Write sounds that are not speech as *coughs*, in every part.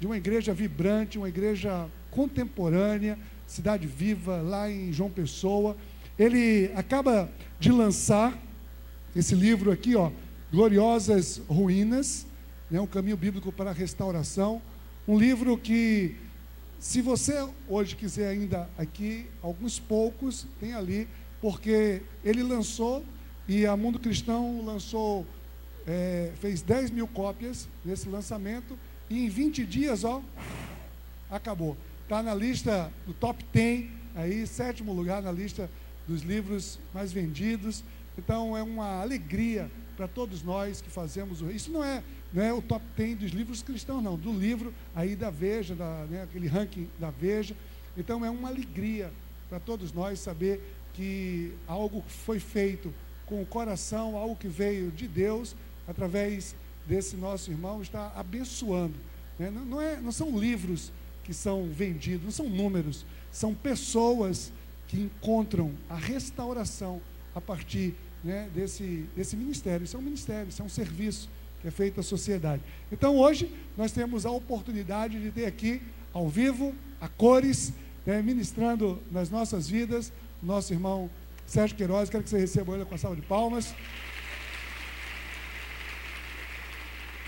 de uma igreja vibrante, uma igreja contemporânea, Cidade Viva, lá em João Pessoa. Ele acaba de lançar esse livro aqui, ó, Gloriosas Ruínas, né, um caminho bíblico para a restauração. Um livro que, se você hoje quiser ainda aqui, alguns poucos tem ali, porque ele lançou e a Mundo Cristão lançou, é, fez 10 mil cópias nesse lançamento e em 20 dias, ó, acabou. Está na lista do top 10, aí, sétimo lugar na lista dos livros mais vendidos. Então é uma alegria para todos nós que fazemos isso não é não é o top 10 dos livros cristãos não do livro aí da Veja da né, aquele ranking da Veja então é uma alegria para todos nós saber que algo foi feito com o coração algo que veio de Deus através desse nosso irmão está abençoando né? não, não, é, não são livros que são vendidos não são números são pessoas que encontram a restauração a partir né, desse, desse ministério. Isso é um ministério, isso é um serviço que é feito à sociedade. Então hoje nós temos a oportunidade de ter aqui, ao vivo, a cores, né, ministrando nas nossas vidas, nosso irmão Sérgio Queiroz. Quero que você receba ele com a salva de palmas.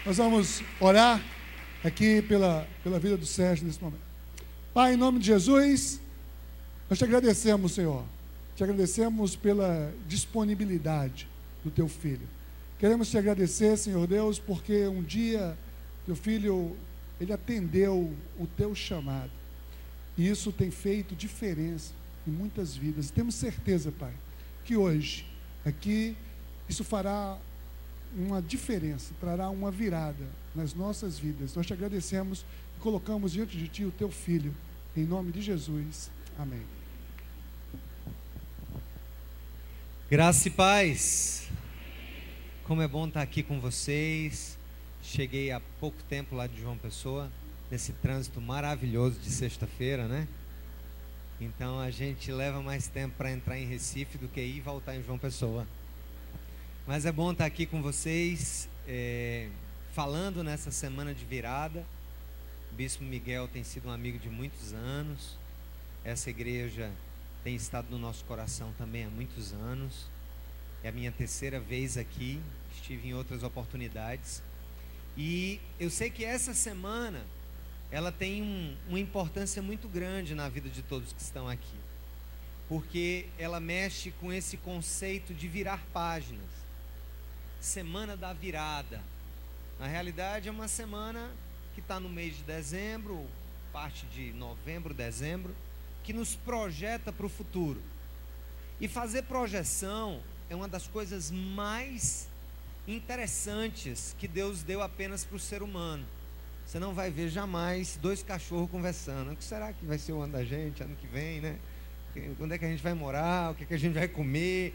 Nós vamos orar aqui pela, pela vida do Sérgio nesse momento. Pai, em nome de Jesus, nós te agradecemos, Senhor te agradecemos pela disponibilidade do teu filho. Queremos te agradecer, Senhor Deus, porque um dia teu filho ele atendeu o teu chamado. E isso tem feito diferença em muitas vidas. E temos certeza, Pai, que hoje aqui isso fará uma diferença, trará uma virada nas nossas vidas. Nós te agradecemos e colocamos diante de ti o teu filho. Em nome de Jesus. Amém. Graça e paz. Como é bom estar aqui com vocês. Cheguei há pouco tempo lá de João Pessoa, nesse trânsito maravilhoso de sexta-feira, né? Então a gente leva mais tempo para entrar em Recife do que ir e voltar em João Pessoa. Mas é bom estar aqui com vocês, é, falando nessa semana de virada. O Bispo Miguel tem sido um amigo de muitos anos. Essa igreja tem estado no nosso coração também há muitos anos. É a minha terceira vez aqui, estive em outras oportunidades. E eu sei que essa semana ela tem um, uma importância muito grande na vida de todos que estão aqui, porque ela mexe com esse conceito de virar páginas. Semana da virada. Na realidade, é uma semana que está no mês de dezembro, parte de novembro, dezembro que nos projeta para o futuro. E fazer projeção é uma das coisas mais interessantes que Deus deu apenas para o ser humano. Você não vai ver jamais dois cachorros conversando. O que será que vai ser o ano da gente, ano que vem, né? Onde é que a gente vai morar? O que, é que a gente vai comer?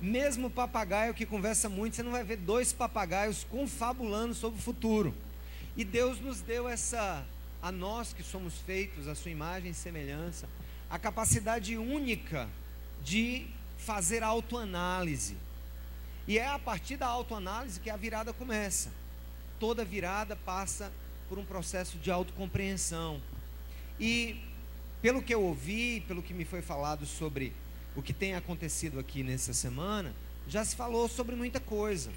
Mesmo papagaio que conversa muito, você não vai ver dois papagaios confabulando sobre o futuro. E Deus nos deu essa a nós que somos feitos a sua imagem e semelhança, a capacidade única de fazer autoanálise. E é a partir da autoanálise que a virada começa. Toda virada passa por um processo de autocompreensão. E pelo que eu ouvi, pelo que me foi falado sobre o que tem acontecido aqui nessa semana, já se falou sobre muita coisa.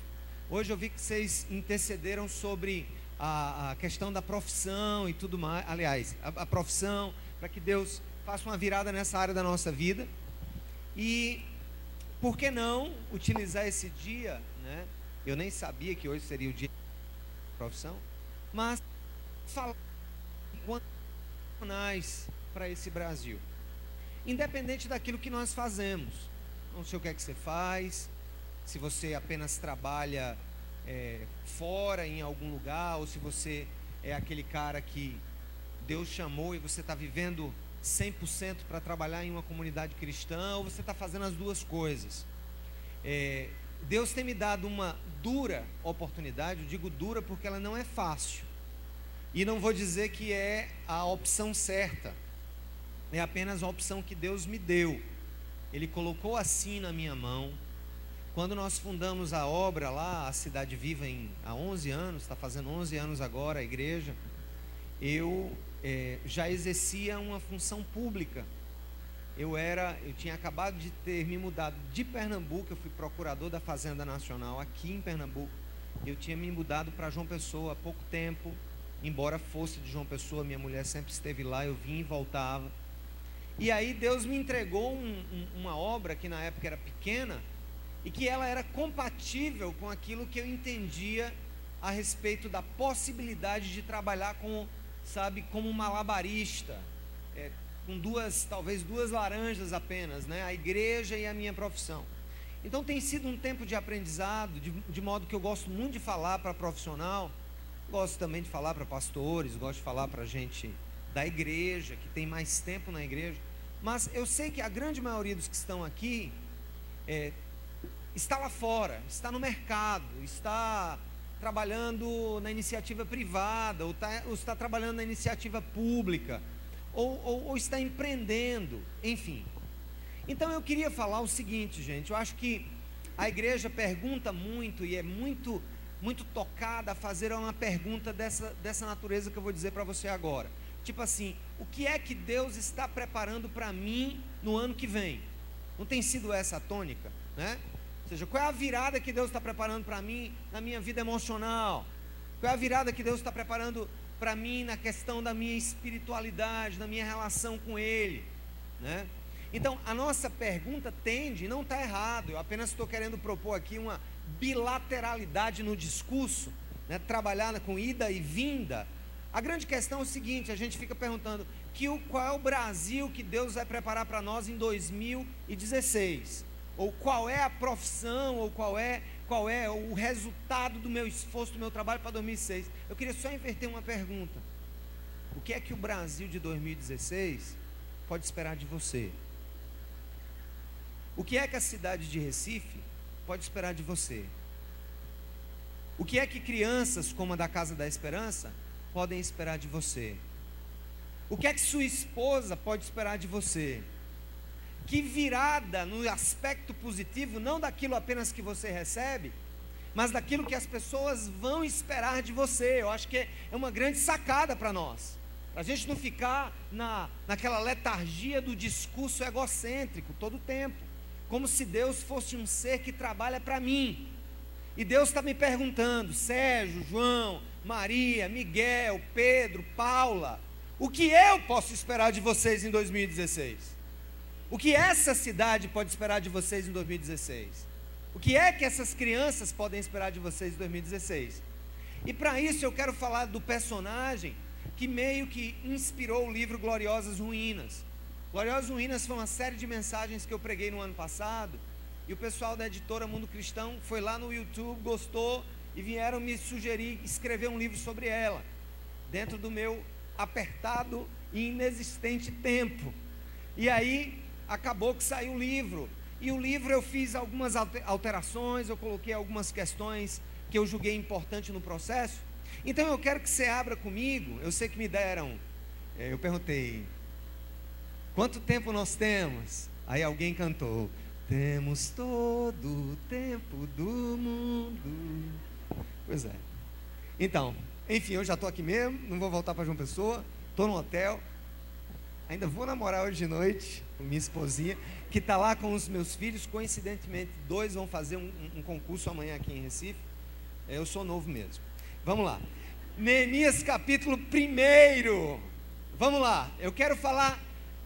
Hoje eu vi que vocês intercederam sobre a, a questão da profissão e tudo mais. Aliás, a, a profissão, para que Deus faça uma virada nessa área da nossa vida. E por que não utilizar esse dia, né? Eu nem sabia que hoje seria o dia da profissão, mas falar quanto para esse Brasil. Independente daquilo que nós fazemos. Não sei o que é que você faz, se você apenas trabalha é, fora em algum lugar, ou se você é aquele cara que Deus chamou e você está vivendo 100% para trabalhar em uma comunidade cristã, ou você está fazendo as duas coisas. É, Deus tem me dado uma dura oportunidade, eu digo dura porque ela não é fácil. E não vou dizer que é a opção certa, é apenas a opção que Deus me deu. Ele colocou assim na minha mão, quando nós fundamos a obra lá, a Cidade Viva, em, há 11 anos, está fazendo 11 anos agora a igreja, eu é, já exercia uma função pública. Eu era, eu tinha acabado de ter me mudado de Pernambuco, eu fui procurador da Fazenda Nacional aqui em Pernambuco. Eu tinha me mudado para João Pessoa há pouco tempo, embora fosse de João Pessoa, minha mulher sempre esteve lá, eu vinha e voltava. E aí Deus me entregou um, um, uma obra que na época era pequena e que ela era compatível com aquilo que eu entendia a respeito da possibilidade de trabalhar com, sabe, como um malabarista, é, com duas, talvez duas laranjas apenas, né? A igreja e a minha profissão. Então tem sido um tempo de aprendizado, de, de modo que eu gosto muito de falar para profissional, gosto também de falar para pastores, gosto de falar para gente da igreja, que tem mais tempo na igreja. Mas eu sei que a grande maioria dos que estão aqui é, está lá fora, está no mercado, está trabalhando na iniciativa privada, ou está, ou está trabalhando na iniciativa pública, ou, ou, ou está empreendendo, enfim. Então eu queria falar o seguinte, gente, eu acho que a igreja pergunta muito e é muito muito tocada a fazer uma pergunta dessa, dessa natureza que eu vou dizer para você agora. Tipo assim, o que é que Deus está preparando para mim no ano que vem? Não tem sido essa a tônica, né? Ou seja, qual é a virada que Deus está preparando para mim na minha vida emocional? Qual é a virada que Deus está preparando para mim na questão da minha espiritualidade, na minha relação com Ele, né? Então, a nossa pergunta tende, não está errado, eu apenas estou querendo propor aqui uma bilateralidade no discurso, né? trabalhar com ida e vinda. A grande questão é o seguinte: a gente fica perguntando que o, qual é o Brasil que Deus vai preparar para nós em 2016? Ou qual é a profissão, ou qual é, qual é o resultado do meu esforço, do meu trabalho para 2006? Eu queria só inverter uma pergunta: o que é que o Brasil de 2016 pode esperar de você? O que é que a cidade de Recife pode esperar de você? O que é que crianças como a da Casa da Esperança podem esperar de você? O que é que sua esposa pode esperar de você? Que virada no aspecto positivo, não daquilo apenas que você recebe, mas daquilo que as pessoas vão esperar de você. Eu acho que é uma grande sacada para nós. Para a gente não ficar na, naquela letargia do discurso egocêntrico todo o tempo como se Deus fosse um ser que trabalha para mim. E Deus está me perguntando, Sérgio, João, Maria, Miguel, Pedro, Paula, o que eu posso esperar de vocês em 2016? O que essa cidade pode esperar de vocês em 2016? O que é que essas crianças podem esperar de vocês em 2016? E para isso eu quero falar do personagem que meio que inspirou o livro Gloriosas Ruínas. Gloriosas Ruínas foi uma série de mensagens que eu preguei no ano passado. E o pessoal da editora Mundo Cristão foi lá no YouTube, gostou e vieram me sugerir escrever um livro sobre ela, dentro do meu apertado e inexistente tempo. E aí acabou que saiu o livro. E o livro eu fiz algumas alterações, eu coloquei algumas questões que eu julguei importante no processo. Então eu quero que você abra comigo. Eu sei que me deram. Eh, eu perguntei, Quanto tempo nós temos? Aí alguém cantou: Temos todo o tempo do mundo. Pois é. Então, enfim, eu já estou aqui mesmo, não vou voltar para João Pessoa, estou no hotel. Ainda vou namorar hoje de noite minha esposinha, que está lá com os meus filhos. Coincidentemente, dois vão fazer um, um concurso amanhã aqui em Recife. É, eu sou novo mesmo. Vamos lá. Neemias capítulo 1. Vamos lá. Eu quero falar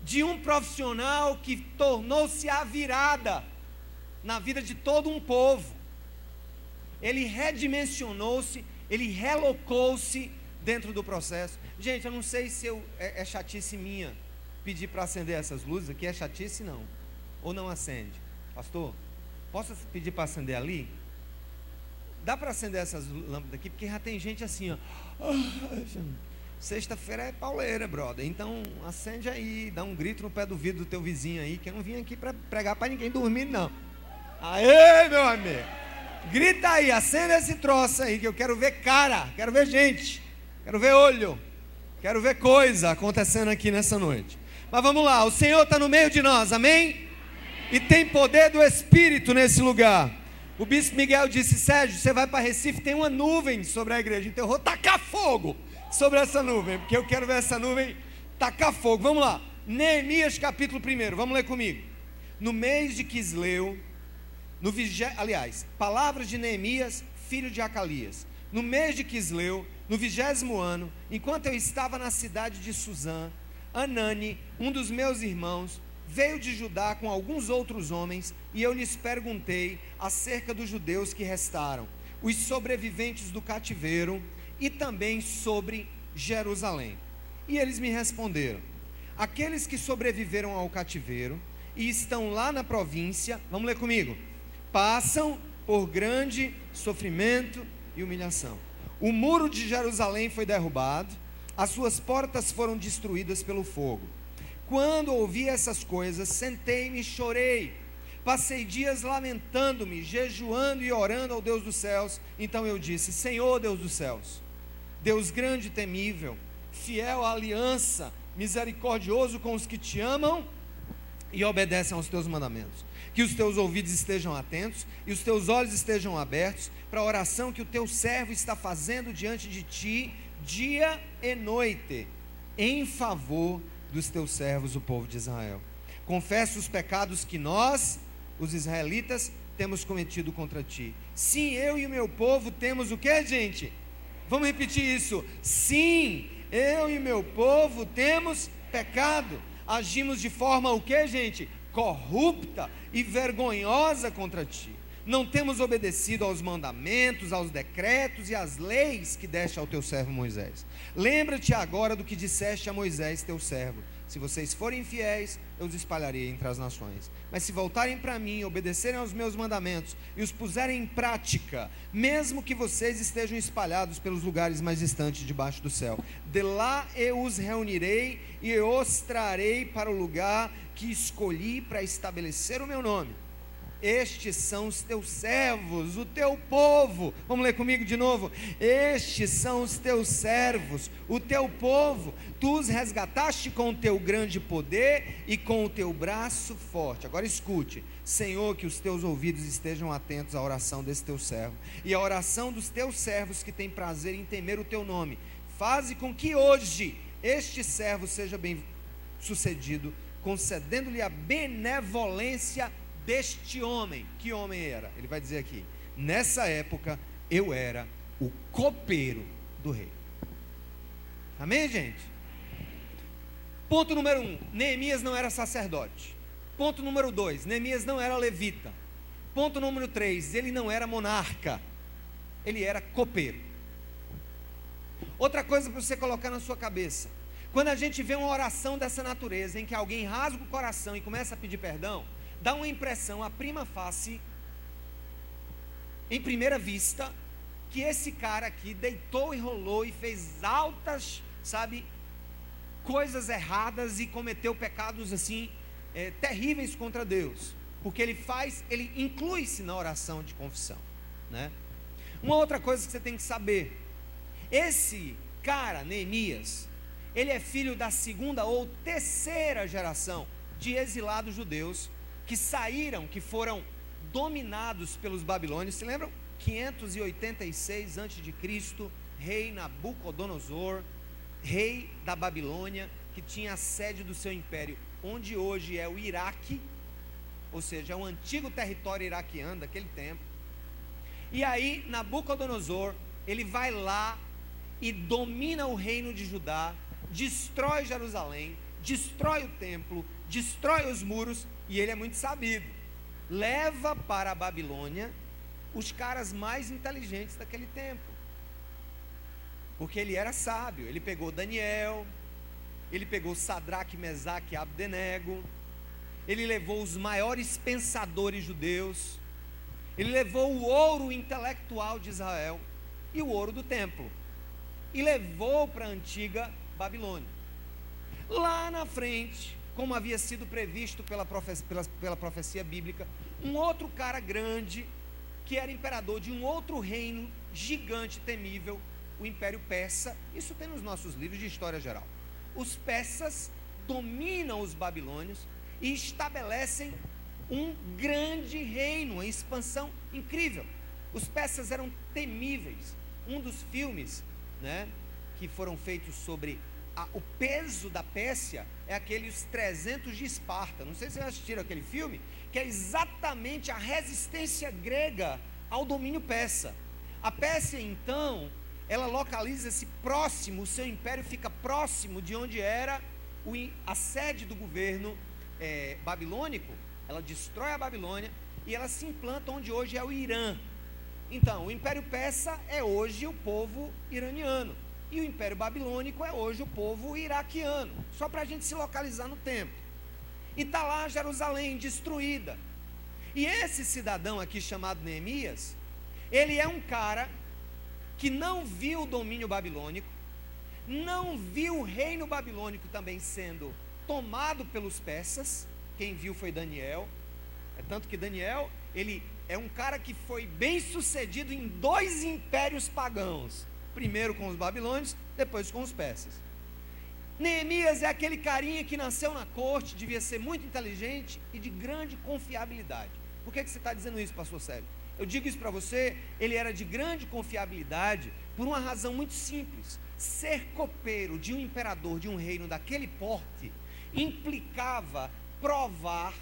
de um profissional que tornou-se a virada na vida de todo um povo. Ele redimensionou-se, ele relocou-se dentro do processo. Gente, eu não sei se eu, é, é chatice minha pedir para acender essas luzes aqui, é chatice não. Ou não acende? Pastor, posso pedir para acender ali? Dá para acender essas lâmpadas aqui, porque já tem gente assim, ó. Sexta-feira é pauleira, brother. Então acende aí, dá um grito no pé do vidro do teu vizinho aí, que eu não vim aqui para pregar para ninguém dormir, não. Aê, meu amigo! Grita aí, acenda esse troço aí, que eu quero ver cara, quero ver gente, quero ver olho, quero ver coisa acontecendo aqui nessa noite. Mas vamos lá, o Senhor está no meio de nós, amém? E tem poder do Espírito nesse lugar. O bispo Miguel disse: Sérgio, você vai para Recife, tem uma nuvem sobre a igreja, então eu vou tacar fogo sobre essa nuvem, porque eu quero ver essa nuvem tacar fogo. Vamos lá. Neemias capítulo 1, vamos ler comigo. No mês de Quisleu, no aliás, palavras de Neemias, filho de Acalias. No mês de Quisleu, no vigésimo ano, enquanto eu estava na cidade de Suzã, Anani, um dos meus irmãos, veio de Judá com alguns outros homens, e eu lhes perguntei acerca dos judeus que restaram, os sobreviventes do cativeiro, e também sobre Jerusalém. E eles me responderam: aqueles que sobreviveram ao cativeiro e estão lá na província, vamos ler comigo, passam por grande sofrimento e humilhação. O muro de Jerusalém foi derrubado, as suas portas foram destruídas pelo fogo. Quando ouvi essas coisas, sentei-me e chorei. Passei dias lamentando-me, jejuando e orando ao Deus dos céus. Então eu disse: Senhor Deus dos céus, Deus grande e temível, fiel à aliança, misericordioso com os que te amam e obedecem aos teus mandamentos. Que os teus ouvidos estejam atentos e os teus olhos estejam abertos para a oração que o teu servo está fazendo diante de ti, dia e noite, em favor dos teus servos, o povo de Israel. Confesso os pecados que nós, os israelitas, temos cometido contra ti. Sim, eu e o meu povo temos o que, gente? Vamos repetir isso. Sim, eu e meu povo temos pecado. Agimos de forma o que, gente? Corrupta e vergonhosa contra ti. Não temos obedecido aos mandamentos, aos decretos e às leis que deste ao teu servo Moisés. Lembra-te agora do que disseste a Moisés, teu servo se vocês forem fiéis, eu os espalharei entre as nações. Mas se voltarem para mim, obedecerem aos meus mandamentos e os puserem em prática, mesmo que vocês estejam espalhados pelos lugares mais distantes debaixo do céu, de lá eu os reunirei e os trarei para o lugar que escolhi para estabelecer o meu nome estes são os teus servos, o teu povo. Vamos ler comigo de novo. Estes são os teus servos, o teu povo. Tu os resgataste com o teu grande poder e com o teu braço forte. Agora escute, Senhor, que os teus ouvidos estejam atentos à oração desse teu servo e à oração dos teus servos que têm prazer em temer o teu nome. Faze com que hoje este servo seja bem sucedido, concedendo-lhe a benevolência deste homem. Que homem era? Ele vai dizer aqui: nessa época eu era o copeiro do rei. Amém, gente? Ponto número um: Neemias não era sacerdote. Ponto número dois: Neemias não era levita. Ponto número três: ele não era monarca. Ele era copeiro. Outra coisa para você colocar na sua cabeça: quando a gente vê uma oração dessa natureza, em que alguém rasga o coração e começa a pedir perdão, dá uma impressão, a prima face, em primeira vista, que esse cara aqui deitou e rolou e fez altas, sabe, coisas erradas e cometeu pecados assim é, terríveis contra Deus, porque ele faz, ele inclui-se na oração de confissão, né? Uma outra coisa que você tem que saber, esse cara, Neemias, ele é filho da segunda ou terceira geração de exilados judeus que saíram, que foram dominados pelos babilônios. Se lembram? 586 a.C., rei Nabucodonosor, rei da Babilônia, que tinha a sede do seu império, onde hoje é o Iraque, ou seja, é um antigo território iraquiano daquele tempo. E aí Nabucodonosor, ele vai lá e domina o reino de Judá, destrói Jerusalém, destrói o templo, destrói os muros e ele é muito sabido. Leva para a Babilônia os caras mais inteligentes daquele tempo. Porque ele era sábio. Ele pegou Daniel, ele pegou Sadraque, Mesaque e Abdenego, ele levou os maiores pensadores judeus, ele levou o ouro intelectual de Israel e o ouro do templo, e levou para a antiga Babilônia. Lá na frente, como havia sido previsto pela profecia, pela, pela profecia bíblica, um outro cara grande, que era imperador de um outro reino gigante, temível, o Império Persa. Isso tem nos nossos livros de história geral. Os persas dominam os babilônios e estabelecem um grande reino, uma expansão incrível. Os persas eram temíveis. Um dos filmes, né, que foram feitos sobre a, o peso da Pérsia é aqueles 300 de Esparta. Não sei se vocês assistiram aquele filme, que é exatamente a resistência grega ao domínio persa. A Pérsia, então, ela localiza-se próximo, o seu império fica próximo de onde era o, a sede do governo é, babilônico. Ela destrói a Babilônia e ela se implanta onde hoje é o Irã. Então, o Império Persa é hoje o povo iraniano. E o Império Babilônico é hoje o povo iraquiano. Só para a gente se localizar no tempo. E está lá Jerusalém destruída. E esse cidadão aqui chamado Neemias, ele é um cara que não viu o domínio babilônico, não viu o reino babilônico também sendo tomado pelos persas. Quem viu foi Daniel. É tanto que Daniel, ele é um cara que foi bem sucedido em dois impérios pagãos. Primeiro com os babilônios, depois com os persas. Neemias é aquele carinha que nasceu na corte, devia ser muito inteligente e de grande confiabilidade. Por que, que você está dizendo isso, pastor Sérgio? Eu digo isso para você, ele era de grande confiabilidade por uma razão muito simples. Ser copeiro de um imperador de um reino daquele porte implicava provar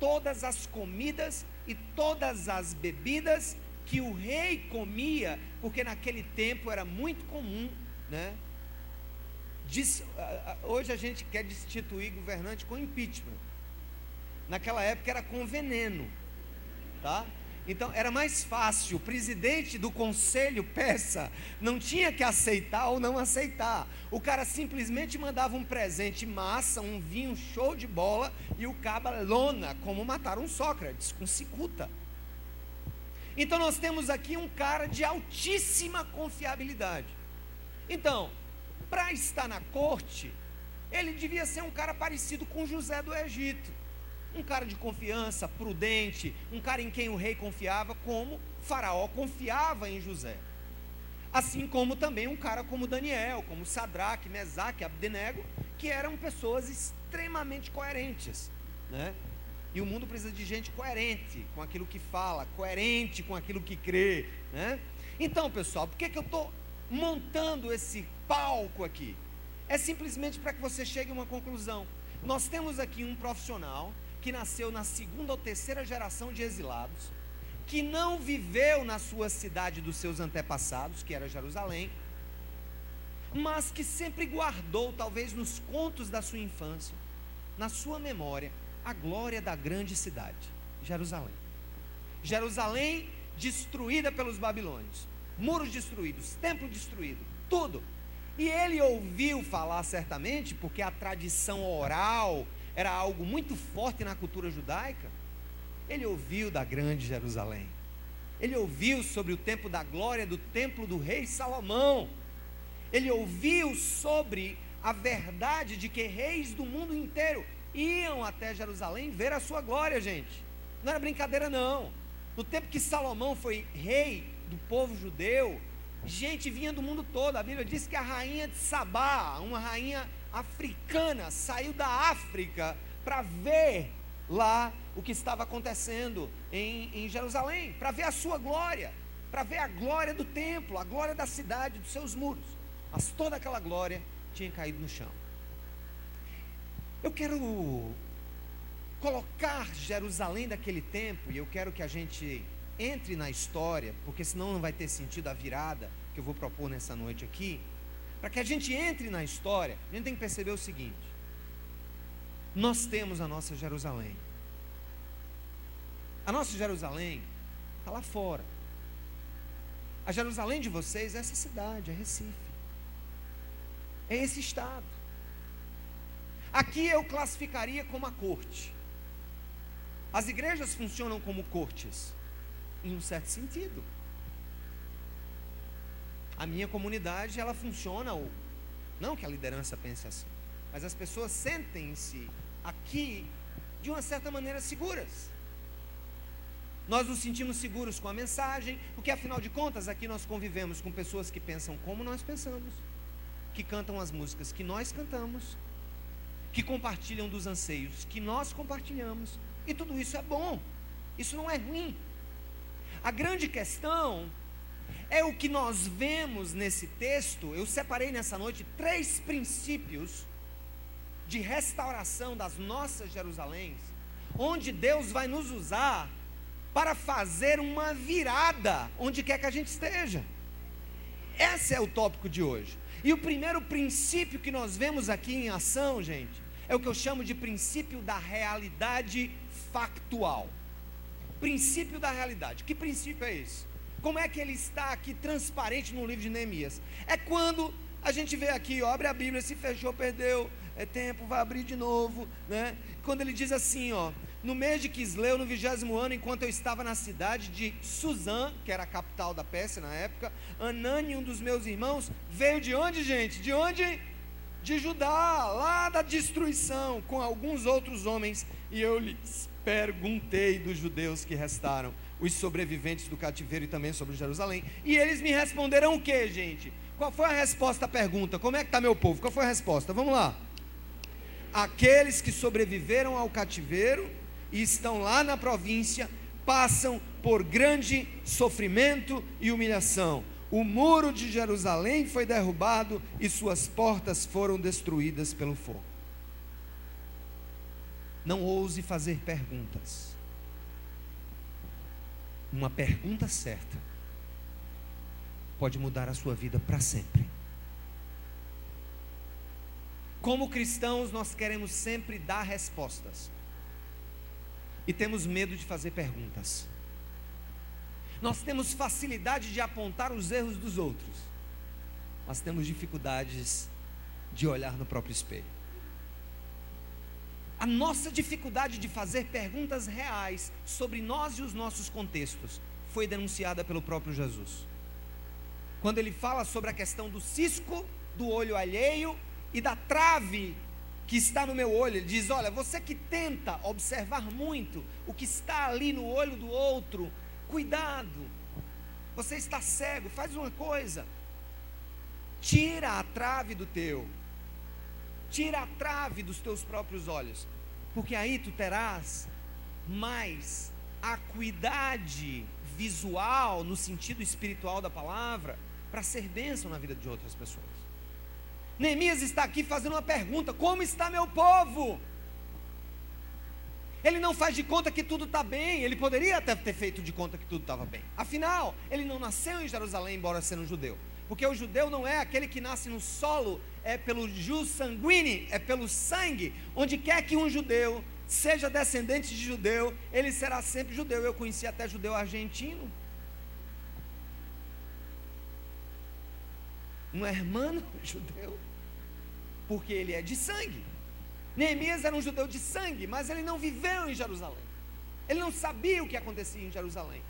todas as comidas e todas as bebidas que o rei comia, porque naquele tempo era muito comum, né? hoje a gente quer destituir governante com impeachment. Naquela época era com veneno, tá? Então era mais fácil, o presidente do conselho peça, não tinha que aceitar ou não aceitar. O cara simplesmente mandava um presente massa, um vinho show de bola e o caba lona, como mataram Sócrates, com cicuta. Então nós temos aqui um cara de altíssima confiabilidade. Então, para estar na corte, ele devia ser um cara parecido com José do Egito um cara de confiança, prudente, um cara em quem o rei confiava, como Faraó confiava em José. Assim como também um cara como Daniel, como Sadraque, Mesaque, Abdenego, que eram pessoas extremamente coerentes, né? E o mundo precisa de gente coerente com aquilo que fala, coerente com aquilo que crê, né? Então, pessoal, por que, que eu estou montando esse palco aqui? É simplesmente para que você chegue a uma conclusão. Nós temos aqui um profissional que nasceu na segunda ou terceira geração de exilados, que não viveu na sua cidade dos seus antepassados, que era Jerusalém, mas que sempre guardou, talvez nos contos da sua infância, na sua memória, a glória da grande cidade, Jerusalém. Jerusalém destruída pelos babilônios, muros destruídos, templo destruído, tudo. E ele ouviu falar certamente, porque a tradição oral era algo muito forte na cultura judaica, ele ouviu da grande Jerusalém. Ele ouviu sobre o tempo da glória do templo do rei Salomão. Ele ouviu sobre a verdade de que reis do mundo inteiro iam até Jerusalém ver a sua glória, gente. Não era brincadeira, não. No tempo que Salomão foi rei do povo judeu, gente vinha do mundo todo. A Bíblia diz que a rainha de Sabá, uma rainha africana saiu da África para ver lá o que estava acontecendo em, em Jerusalém, para ver a sua glória, para ver a glória do templo, a glória da cidade, dos seus muros. Mas toda aquela glória tinha caído no chão. Eu quero colocar Jerusalém daquele tempo, e eu quero que a gente entre na história, porque senão não vai ter sentido a virada que eu vou propor nessa noite aqui. Para que a gente entre na história, a gente tem que perceber o seguinte: nós temos a nossa Jerusalém. A nossa Jerusalém está lá fora. A Jerusalém de vocês é essa cidade, é Recife. É esse estado. Aqui eu classificaria como a corte. As igrejas funcionam como cortes, em um certo sentido. A minha comunidade, ela funciona, ou não que a liderança pense assim, mas as pessoas sentem-se aqui de uma certa maneira seguras. Nós nos sentimos seguros com a mensagem, porque afinal de contas aqui nós convivemos com pessoas que pensam como nós pensamos, que cantam as músicas que nós cantamos, que compartilham dos anseios que nós compartilhamos, e tudo isso é bom, isso não é ruim. A grande questão é o que nós vemos nesse texto. Eu separei nessa noite três princípios de restauração das nossas Jerusaléns, onde Deus vai nos usar para fazer uma virada onde quer que a gente esteja. Esse é o tópico de hoje. E o primeiro princípio que nós vemos aqui em ação, gente, é o que eu chamo de princípio da realidade factual. Princípio da realidade. Que princípio é esse? Como é que ele está aqui transparente no livro de Neemias? É quando a gente vê aqui, ó, abre a Bíblia, se fechou, perdeu, é tempo, vai abrir de novo, né? Quando ele diz assim, ó, no mês de Quisleu, no vigésimo ano, enquanto eu estava na cidade de Suzã, que era a capital da Pérsia na época, Anani, um dos meus irmãos, veio de onde, gente? De onde? De Judá, lá da destruição, com alguns outros homens, e eu lhes perguntei dos judeus que restaram, os sobreviventes do cativeiro e também sobre Jerusalém, e eles me responderam o que, gente? Qual foi a resposta à pergunta? Como é que está meu povo? Qual foi a resposta? Vamos lá. Aqueles que sobreviveram ao cativeiro e estão lá na província passam por grande sofrimento e humilhação. O muro de Jerusalém foi derrubado e suas portas foram destruídas pelo fogo. Não ouse fazer perguntas. Uma pergunta certa pode mudar a sua vida para sempre. Como cristãos, nós queremos sempre dar respostas e temos medo de fazer perguntas. Nós temos facilidade de apontar os erros dos outros, mas temos dificuldades de olhar no próprio espelho. A nossa dificuldade de fazer perguntas reais sobre nós e os nossos contextos foi denunciada pelo próprio Jesus. Quando ele fala sobre a questão do cisco, do olho alheio e da trave que está no meu olho. Ele diz: Olha, você que tenta observar muito o que está ali no olho do outro, cuidado, você está cego, faz uma coisa, tira a trave do teu, tira a trave dos teus próprios olhos, porque aí tu terás mais acuidade visual, no sentido espiritual da palavra, para ser bênção na vida de outras pessoas. Neemias está aqui fazendo uma pergunta: como está meu povo? Ele não faz de conta que tudo está bem, ele poderia até ter feito de conta que tudo estava bem. Afinal, ele não nasceu em Jerusalém, embora sendo um judeu. Porque o judeu não é aquele que nasce no solo, é pelo jus sanguine, é pelo sangue. Onde quer que um judeu seja descendente de judeu, ele será sempre judeu. Eu conheci até judeu argentino. Um hermano judeu porque ele é de sangue. Neemias era um judeu de sangue, mas ele não viveu em Jerusalém. Ele não sabia o que acontecia em Jerusalém.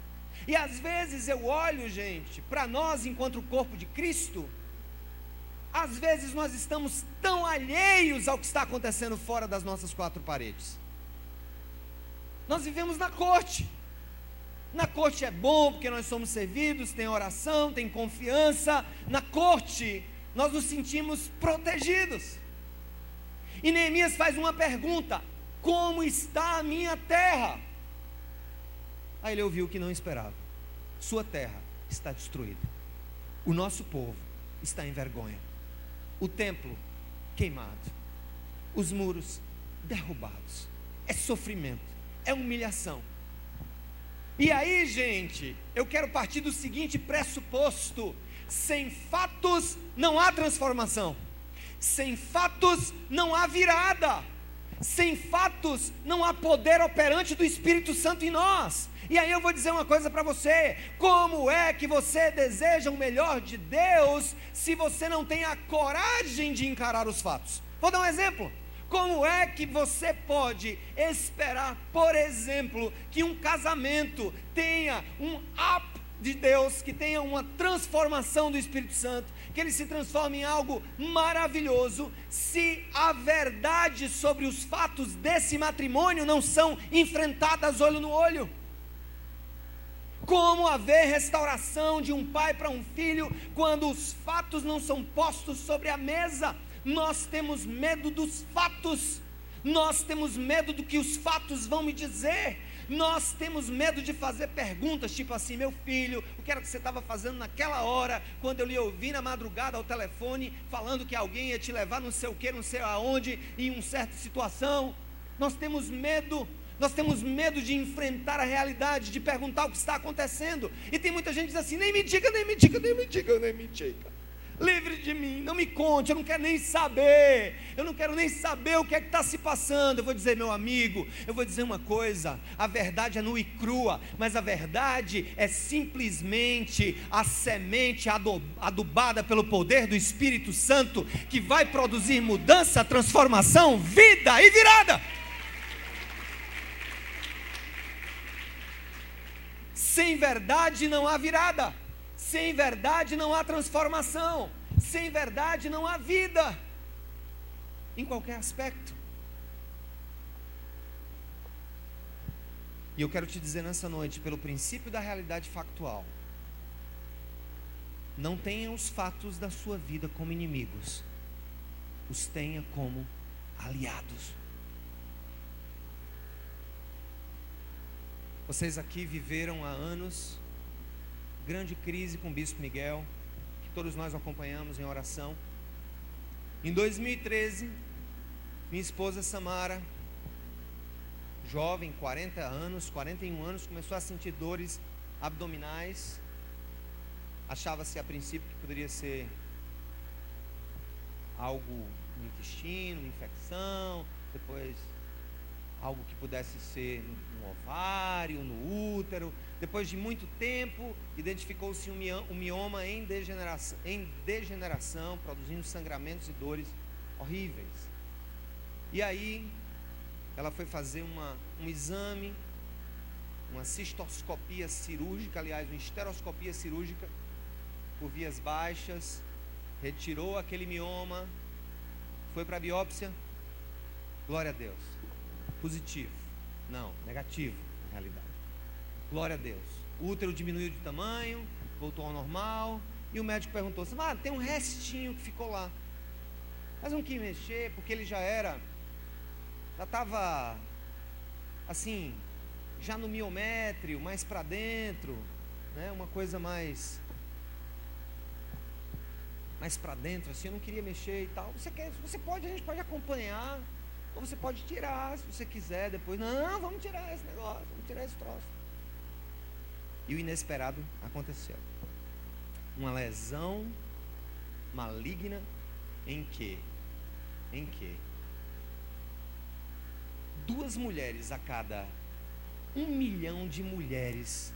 E às vezes eu olho, gente, para nós enquanto corpo de Cristo, às vezes nós estamos tão alheios ao que está acontecendo fora das nossas quatro paredes. Nós vivemos na corte. Na corte é bom porque nós somos servidos, tem oração, tem confiança. Na corte nós nos sentimos protegidos. E Neemias faz uma pergunta: Como está a minha terra? Aí ele ouviu o que não esperava: Sua terra está destruída, o nosso povo está em vergonha, o templo queimado, os muros derrubados. É sofrimento, é humilhação. E aí, gente, eu quero partir do seguinte pressuposto: sem fatos não há transformação. Sem fatos não há virada. Sem fatos não há poder operante do Espírito Santo em nós. E aí eu vou dizer uma coisa para você: como é que você deseja o melhor de Deus se você não tem a coragem de encarar os fatos? Vou dar um exemplo. Como é que você pode esperar, por exemplo, que um casamento tenha um up de Deus, que tenha uma transformação do Espírito Santo, que ele se transforme em algo maravilhoso, se a verdade sobre os fatos desse matrimônio não são enfrentadas olho no olho. Como haver restauração de um pai para um filho quando os fatos não são postos sobre a mesa? Nós temos medo dos fatos, nós temos medo do que os fatos vão me dizer, Nós temos medo de fazer perguntas, tipo assim: meu filho, o que era que você estava fazendo naquela hora, quando eu lhe ouvi na madrugada ao telefone, falando que alguém ia te levar não sei o que, não sei aonde, em uma certa situação. Nós temos medo nós temos medo de enfrentar a realidade, de perguntar o que está acontecendo. E tem muita gente que diz assim: nem me diga, nem me diga, nem me diga, nem me diga. Livre de mim, não me conte, eu não quero nem saber, eu não quero nem saber o que é que está se passando. Eu vou dizer, meu amigo, eu vou dizer uma coisa: a verdade é nua e crua, mas a verdade é simplesmente a semente adubada pelo poder do Espírito Santo que vai produzir mudança, transformação, vida e virada. Sem verdade não há virada. Sem verdade não há transformação. Sem verdade não há vida. Em qualquer aspecto. E eu quero te dizer nessa noite, pelo princípio da realidade factual, não tenha os fatos da sua vida como inimigos, os tenha como aliados. Vocês aqui viveram há anos grande crise com o Bispo Miguel, que todos nós acompanhamos em oração. Em 2013, minha esposa Samara, jovem, 40 anos, 41 anos, começou a sentir dores abdominais. Achava-se a princípio que poderia ser algo no intestino, infecção, depois algo que pudesse ser no ovário, no útero. Depois de muito tempo, identificou-se um mioma em degeneração, em degeneração, produzindo sangramentos e dores horríveis. E aí, ela foi fazer uma, um exame, uma cistoscopia cirúrgica, aliás, uma esteroscopia cirúrgica, por vias baixas, retirou aquele mioma, foi para a biópsia. Glória a Deus positivo. Não, negativo, na realidade. Glória a Deus. O útero diminuiu de tamanho, voltou ao normal. E o médico perguntou assim: ah, tem um restinho que ficou lá. Mas não quis mexer, porque ele já era, já estava, assim, já no miométrio, mais para dentro, né? uma coisa mais mais para dentro, assim, eu não queria mexer e tal. Você quer, você pode, a gente pode acompanhar. Ou você pode tirar, se você quiser, depois. Não, vamos tirar esse negócio, vamos tirar esse troço. E o inesperado aconteceu. Uma lesão maligna em que? Em que? Duas mulheres a cada um milhão de mulheres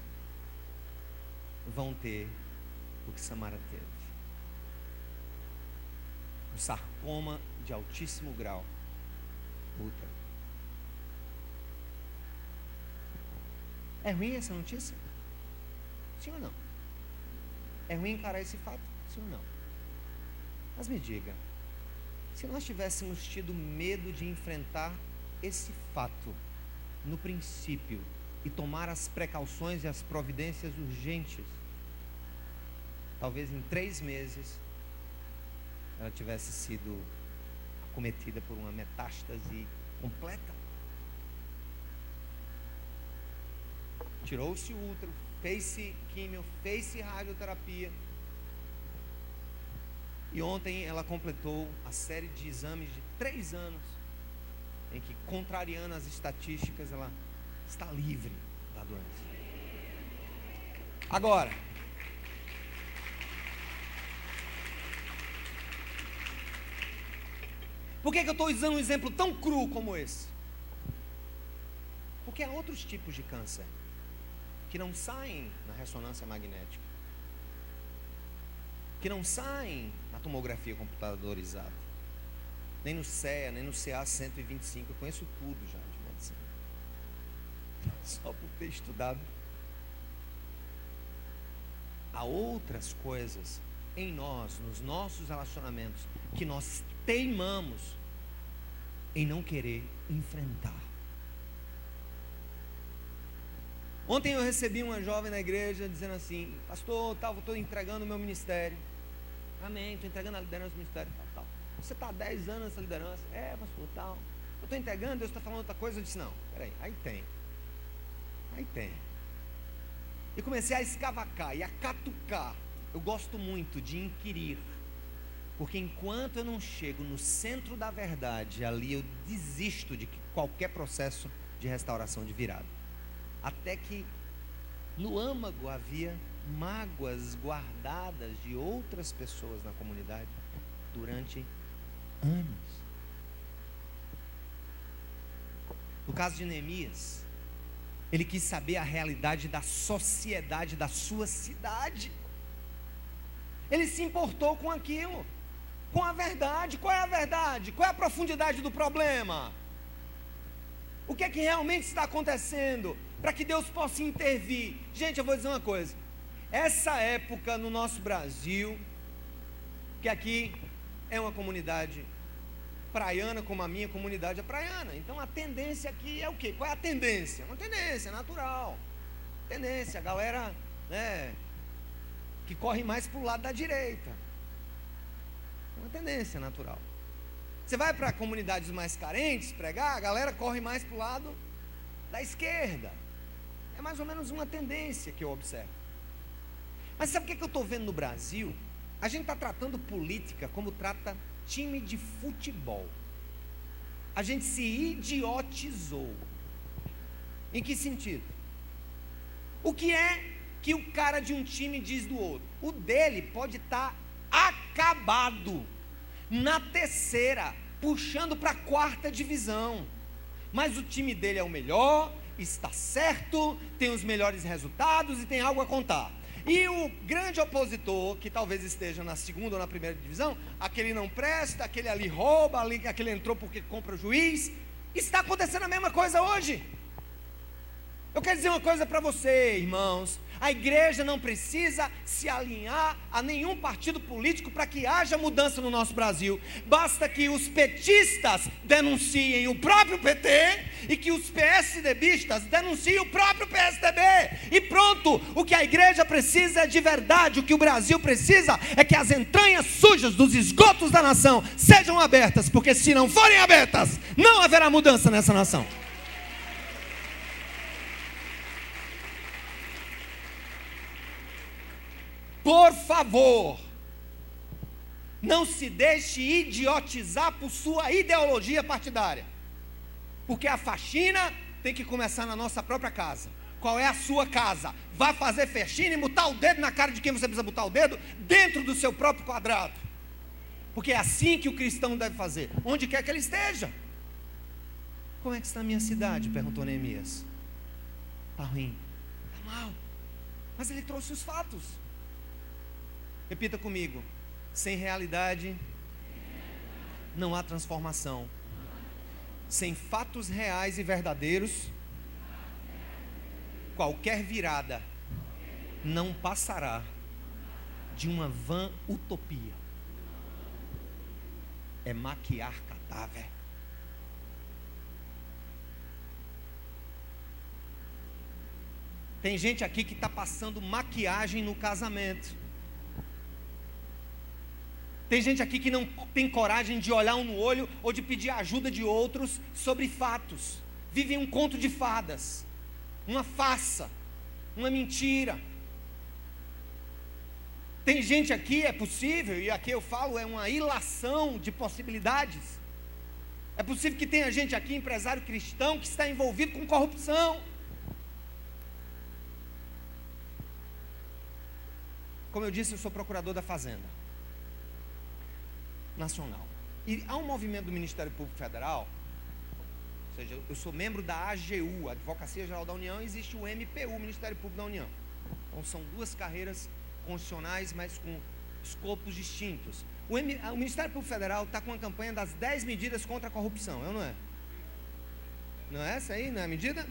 vão ter o que Samara teve. Um sarcoma de altíssimo grau É ruim essa notícia? Sim ou não? É ruim encarar esse fato? Sim ou não? Mas me diga, se nós tivéssemos tido medo de enfrentar esse fato no princípio e tomar as precauções e as providências urgentes, talvez em três meses ela tivesse sido cometida por uma metástase completa. Tirou-se o útero, fez-se químio, fez-se radioterapia. E ontem ela completou a série de exames de três anos, em que, contrariando as estatísticas, ela está livre da doença. Agora, Por que, que eu estou usando um exemplo tão cru como esse? Porque há outros tipos de câncer que não saem na ressonância magnética, que não saem na tomografia computadorizada, nem no CEA, nem no CA 125. Eu conheço tudo já de medicina, *laughs* só por ter estudado. Há outras coisas em nós, nos nossos relacionamentos, que nós teimamos em não querer enfrentar. Ontem eu recebi uma jovem na igreja dizendo assim: Pastor, estou entregando o meu ministério. Amém, estou entregando a liderança do ministério. Tal, tal. Você está há 10 anos nessa liderança? É, pastor, tal. Eu estou entregando, Deus está falando outra coisa. Eu disse: Não, peraí, aí tem. Aí tem. E comecei a escavacar e a catucar. Eu gosto muito de inquirir. Porque enquanto eu não chego no centro da verdade, ali eu desisto de qualquer processo de restauração de virada. Até que no âmago havia mágoas guardadas de outras pessoas na comunidade durante anos. No caso de Neemias, ele quis saber a realidade da sociedade da sua cidade. Ele se importou com aquilo, com a verdade. Qual é a verdade? Qual é a profundidade do problema? O que é que realmente está acontecendo? Para que Deus possa intervir. Gente, eu vou dizer uma coisa. Essa época no nosso Brasil, que aqui é uma comunidade praiana como a minha comunidade é praiana. Então a tendência aqui é o quê? Qual é a tendência? Uma tendência natural. Tendência, a galera né, que corre mais para o lado da direita. É uma tendência natural. Você vai para comunidades mais carentes pregar, a galera corre mais para o lado da esquerda. É mais ou menos uma tendência que eu observo. Mas sabe o que, é que eu estou vendo no Brasil? A gente está tratando política como trata time de futebol. A gente se idiotizou. Em que sentido? O que é que o cara de um time diz do outro? O dele pode estar tá acabado na terceira, puxando para a quarta divisão. Mas o time dele é o melhor, está certo, tem os melhores resultados e tem algo a contar. E o grande opositor, que talvez esteja na segunda ou na primeira divisão, aquele não presta, aquele ali rouba, aquele entrou porque compra o juiz, está acontecendo a mesma coisa hoje. Eu quero dizer uma coisa para você, irmãos. A igreja não precisa se alinhar a nenhum partido político para que haja mudança no nosso Brasil. Basta que os petistas denunciem o próprio PT e que os PSDBistas denunciem o próprio PSDB. E pronto, o que a igreja precisa é de verdade, o que o Brasil precisa é que as entranhas sujas dos esgotos da nação sejam abertas, porque se não forem abertas, não haverá mudança nessa nação. Por favor, não se deixe idiotizar por sua ideologia partidária. Porque a faxina tem que começar na nossa própria casa. Qual é a sua casa? Vá fazer faxina e botar o dedo na cara de quem você precisa botar o dedo dentro do seu próprio quadrado. Porque é assim que o cristão deve fazer, onde quer que ele esteja. Como é que está a minha cidade? perguntou Neemias. Está ruim, está mal. Mas ele trouxe os fatos. Repita comigo: sem realidade não há transformação. Sem fatos reais e verdadeiros, qualquer virada não passará de uma vã utopia. É maquiar cadáver. Tem gente aqui que está passando maquiagem no casamento. Tem gente aqui que não tem coragem de olhar um no olho ou de pedir ajuda de outros sobre fatos. Vivem um conto de fadas, uma farsa, uma mentira. Tem gente aqui, é possível, e aqui eu falo, é uma ilação de possibilidades. É possível que tenha gente aqui, empresário cristão, que está envolvido com corrupção. Como eu disse, eu sou procurador da Fazenda nacional. E há um movimento do Ministério Público Federal, ou seja, eu sou membro da AGU, Advocacia Geral da União, e existe o MPU, Ministério Público da União. Então são duas carreiras constitucionais, mas com escopos distintos. O, M, o Ministério Público Federal está com a campanha das 10 medidas contra a corrupção, é não é? Não é essa aí, não é a medida?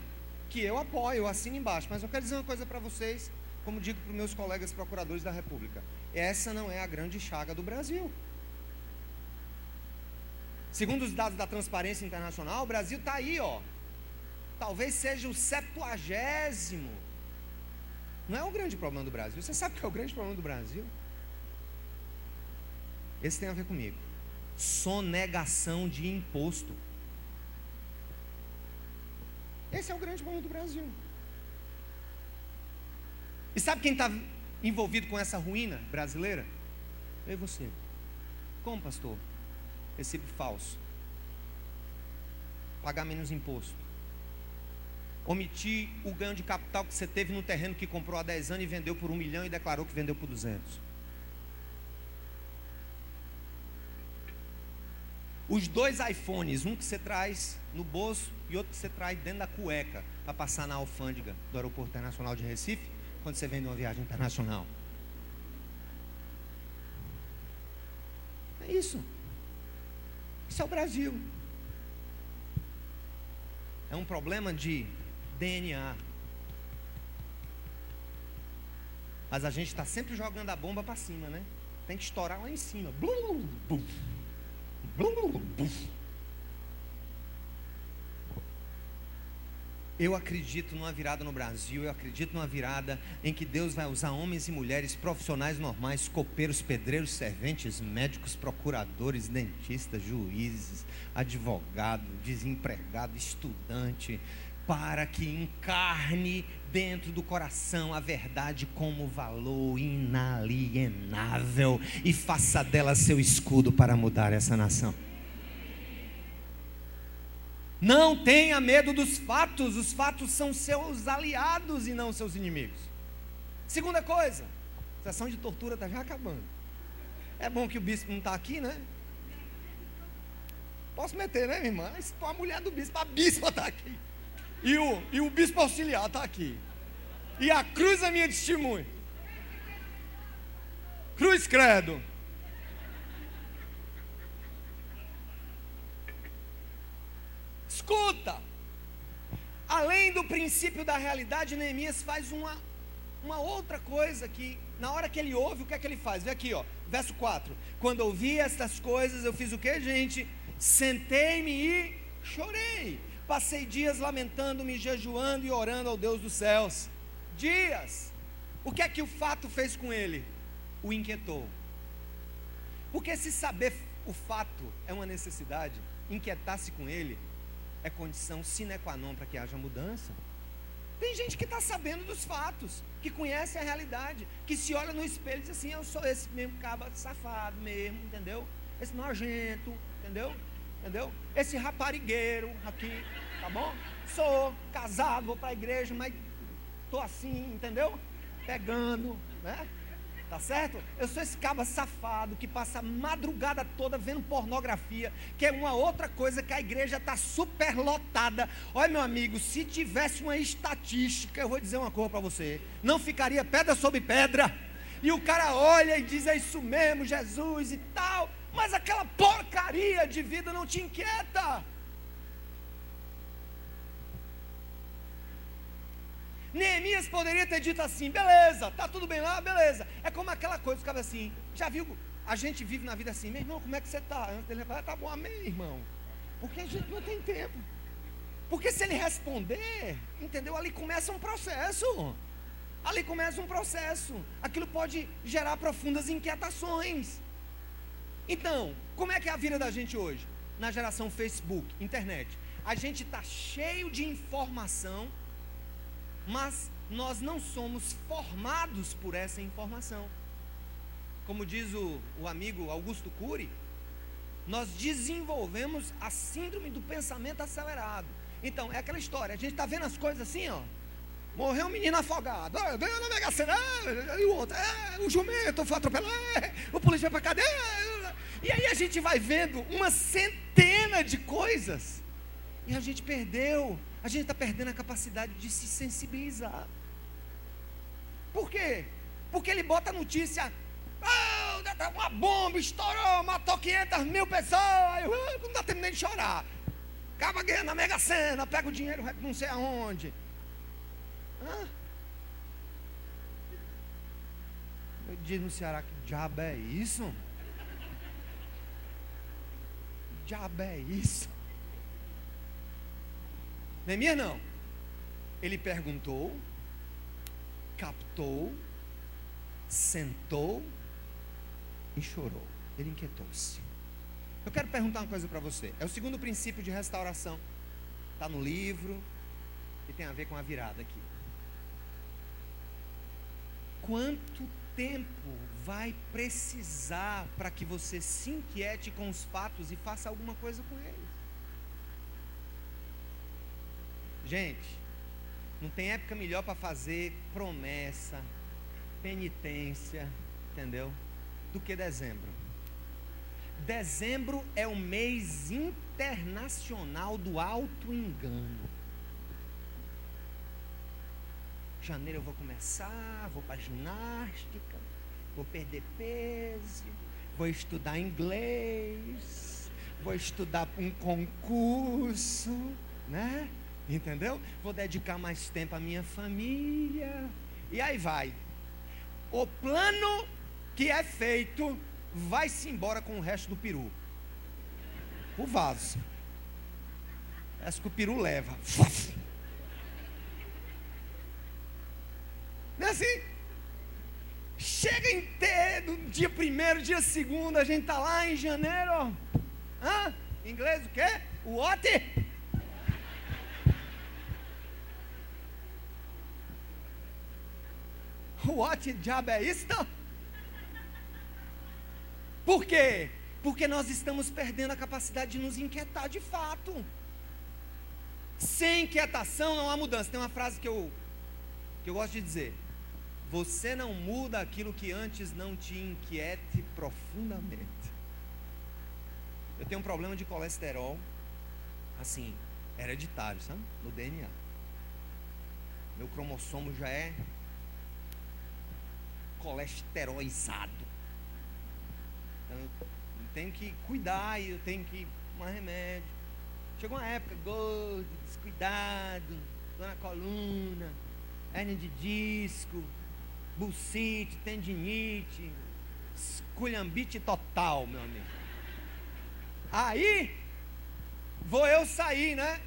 Que eu apoio, eu assino embaixo. Mas eu quero dizer uma coisa para vocês, como digo para os meus colegas procuradores da República. Essa não é a grande chaga do Brasil. Segundo os dados da Transparência Internacional, o Brasil está aí, ó. Talvez seja o septuagésimo. Não é o grande problema do Brasil. Você sabe que é o grande problema do Brasil? Esse tem a ver comigo. Sonegação de imposto. Esse é o grande problema do Brasil. E sabe quem está envolvido com essa ruína brasileira? Eu e você. Como, pastor? Recibo falso. Pagar menos imposto. Omitir o ganho de capital que você teve no terreno que comprou há 10 anos e vendeu por um milhão e declarou que vendeu por 200. Os dois iPhones, um que você traz no bolso e outro que você traz dentro da cueca para passar na alfândega do Aeroporto Internacional de Recife, quando você vem de uma viagem internacional. É isso. Isso é o Brasil. É um problema de DNA. Mas a gente está sempre jogando a bomba para cima, né? Tem que estourar lá em cima. Blum, blum, blum, blum. Eu acredito numa virada no Brasil, eu acredito numa virada em que Deus vai usar homens e mulheres profissionais normais, copeiros, pedreiros, serventes, médicos, procuradores, dentistas, juízes, advogado, desempregado, estudante, para que encarne dentro do coração a verdade como valor inalienável e faça dela seu escudo para mudar essa nação. Não tenha medo dos fatos, os fatos são seus aliados e não seus inimigos. Segunda coisa, a sessão de tortura está já acabando. É bom que o bispo não está aqui, né? Posso meter, né, minha irmã? A mulher do bispo, a bispa está aqui. E o, e o bispo auxiliar está aqui. E a cruz é minha testemunha. Cruz credo. Escuta. Além do princípio da realidade, Neemias faz uma, uma outra coisa que, na hora que ele ouve, o que é que ele faz? Vê aqui, ó, verso 4. Quando ouvi estas coisas, eu fiz o que, gente? Sentei-me e chorei. Passei dias lamentando-me, jejuando e orando ao Deus dos céus. Dias. O que é que o fato fez com ele? O inquietou. Porque se saber o fato é uma necessidade, inquietar-se com ele é condição sine qua non para que haja mudança. Tem gente que está sabendo dos fatos, que conhece a realidade, que se olha no espelho e diz assim: Eu sou esse mesmo caba safado mesmo, entendeu? Esse nojento, entendeu? Entendeu? Esse raparigueiro aqui, tá bom? Sou casado, vou para a igreja, mas estou assim, entendeu? Pegando, né? Tá certo? Eu sou esse caba safado que passa a madrugada toda vendo pornografia, que é uma outra coisa que a igreja está super lotada. Olha, meu amigo, se tivesse uma estatística, eu vou dizer uma coisa para você: não ficaria pedra sobre pedra. E o cara olha e diz: é isso mesmo, Jesus e tal. Mas aquela porcaria de vida não te inquieta. Neemias poderia ter dito assim: beleza, tá tudo bem lá, beleza. É como aquela coisa, ficava assim, já viu? A gente vive na vida assim, meu irmão, como é que você está? Antes dele falar, tá bom, amém, irmão. Porque a gente não tem tempo. Porque se ele responder, entendeu? Ali começa um processo. Ali começa um processo. Aquilo pode gerar profundas inquietações. Então, como é que é a vida da gente hoje? Na geração Facebook, internet. A gente está cheio de informação mas nós não somos formados por essa informação. Como diz o, o amigo Augusto Cury, nós desenvolvemos a síndrome do pensamento acelerado. Então, é aquela história, a gente está vendo as coisas assim, ó. Morreu um menino afogado, ah, ganhou na Mega Sena, ah, e o outro, ah, o jumento foi atropelado, ah, o polícia vai para cadeia. E aí a gente vai vendo uma centena de coisas, e a gente perdeu a gente está perdendo a capacidade de se sensibilizar. Por quê? Porque ele bota a notícia, oh, uma bomba estourou, matou 500 mil pessoas, uh, não dá tempo nem de chorar. Acaba ganhando na Mega Sena, pega o dinheiro, não sei aonde. Hã? Eu digo no Ceará que diabo é isso? Diabo é isso? Neemias não. Ele perguntou, captou, sentou e chorou. Ele inquietou-se. Eu quero perguntar uma coisa para você. É o segundo princípio de restauração. Está no livro e tem a ver com a virada aqui. Quanto tempo vai precisar para que você se inquiete com os fatos e faça alguma coisa com eles? Gente, não tem época melhor para fazer promessa, penitência, entendeu? Do que dezembro. Dezembro é o mês internacional do alto engano. Janeiro eu vou começar, vou para ginástica, vou perder peso, vou estudar inglês, vou estudar um concurso, né? Entendeu? Vou dedicar mais tempo à minha família. E aí vai. O plano que é feito vai-se embora com o resto do peru. O vaso. Parece que o peru leva. Não é assim? Chega no dia primeiro, dia segundo, a gente tá lá em janeiro. Hã? Em inglês o quê? What? What diabo é isso? Por quê? Porque nós estamos perdendo a capacidade de nos inquietar de fato. Sem inquietação não há mudança. Tem uma frase que eu, que eu gosto de dizer: Você não muda aquilo que antes não te inquiete profundamente. Eu tenho um problema de colesterol, assim, hereditário, sabe? No DNA. Meu cromossomo já é colesterolizado. Então eu tenho que cuidar e eu tenho que tomar remédio. Chegou uma época, gordo, descuidado, dor na coluna, hernia de disco, bucite, tendinite, esculhambite total, meu amigo. Aí, vou eu sair, né?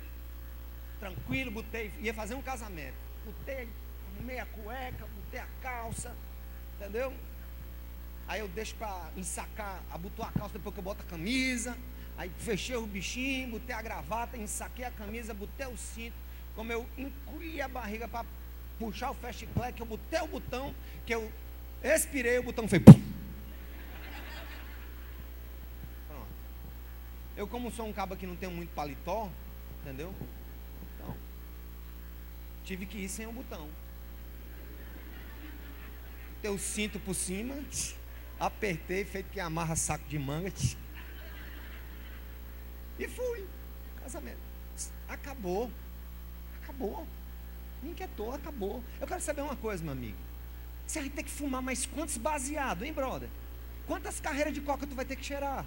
Tranquilo, botei, ia fazer um casamento. Botei, arrumei a cueca, botei a calça, Entendeu? Aí eu deixo para ensacar, abotoar a calça depois que eu boto a camisa. Aí fechei o bichinho, botei a gravata, ensaquei a camisa, botei o cinto. Como eu encolhi a barriga para puxar o fast clack, eu botei o botão, que eu expirei, o botão fez. Pum. Pronto. Eu, como sou um cabo que não tenho muito paletó, entendeu? Então, tive que ir sem o botão botei o cinto por cima, apertei, feito que amarra saco de manga. E fui. Casamento. Acabou. Acabou. Me inquietou, acabou. Eu quero saber uma coisa, meu amigo. Você vai ter que fumar mais quantos baseados, hein, brother? Quantas carreiras de coca tu vai ter que cheirar?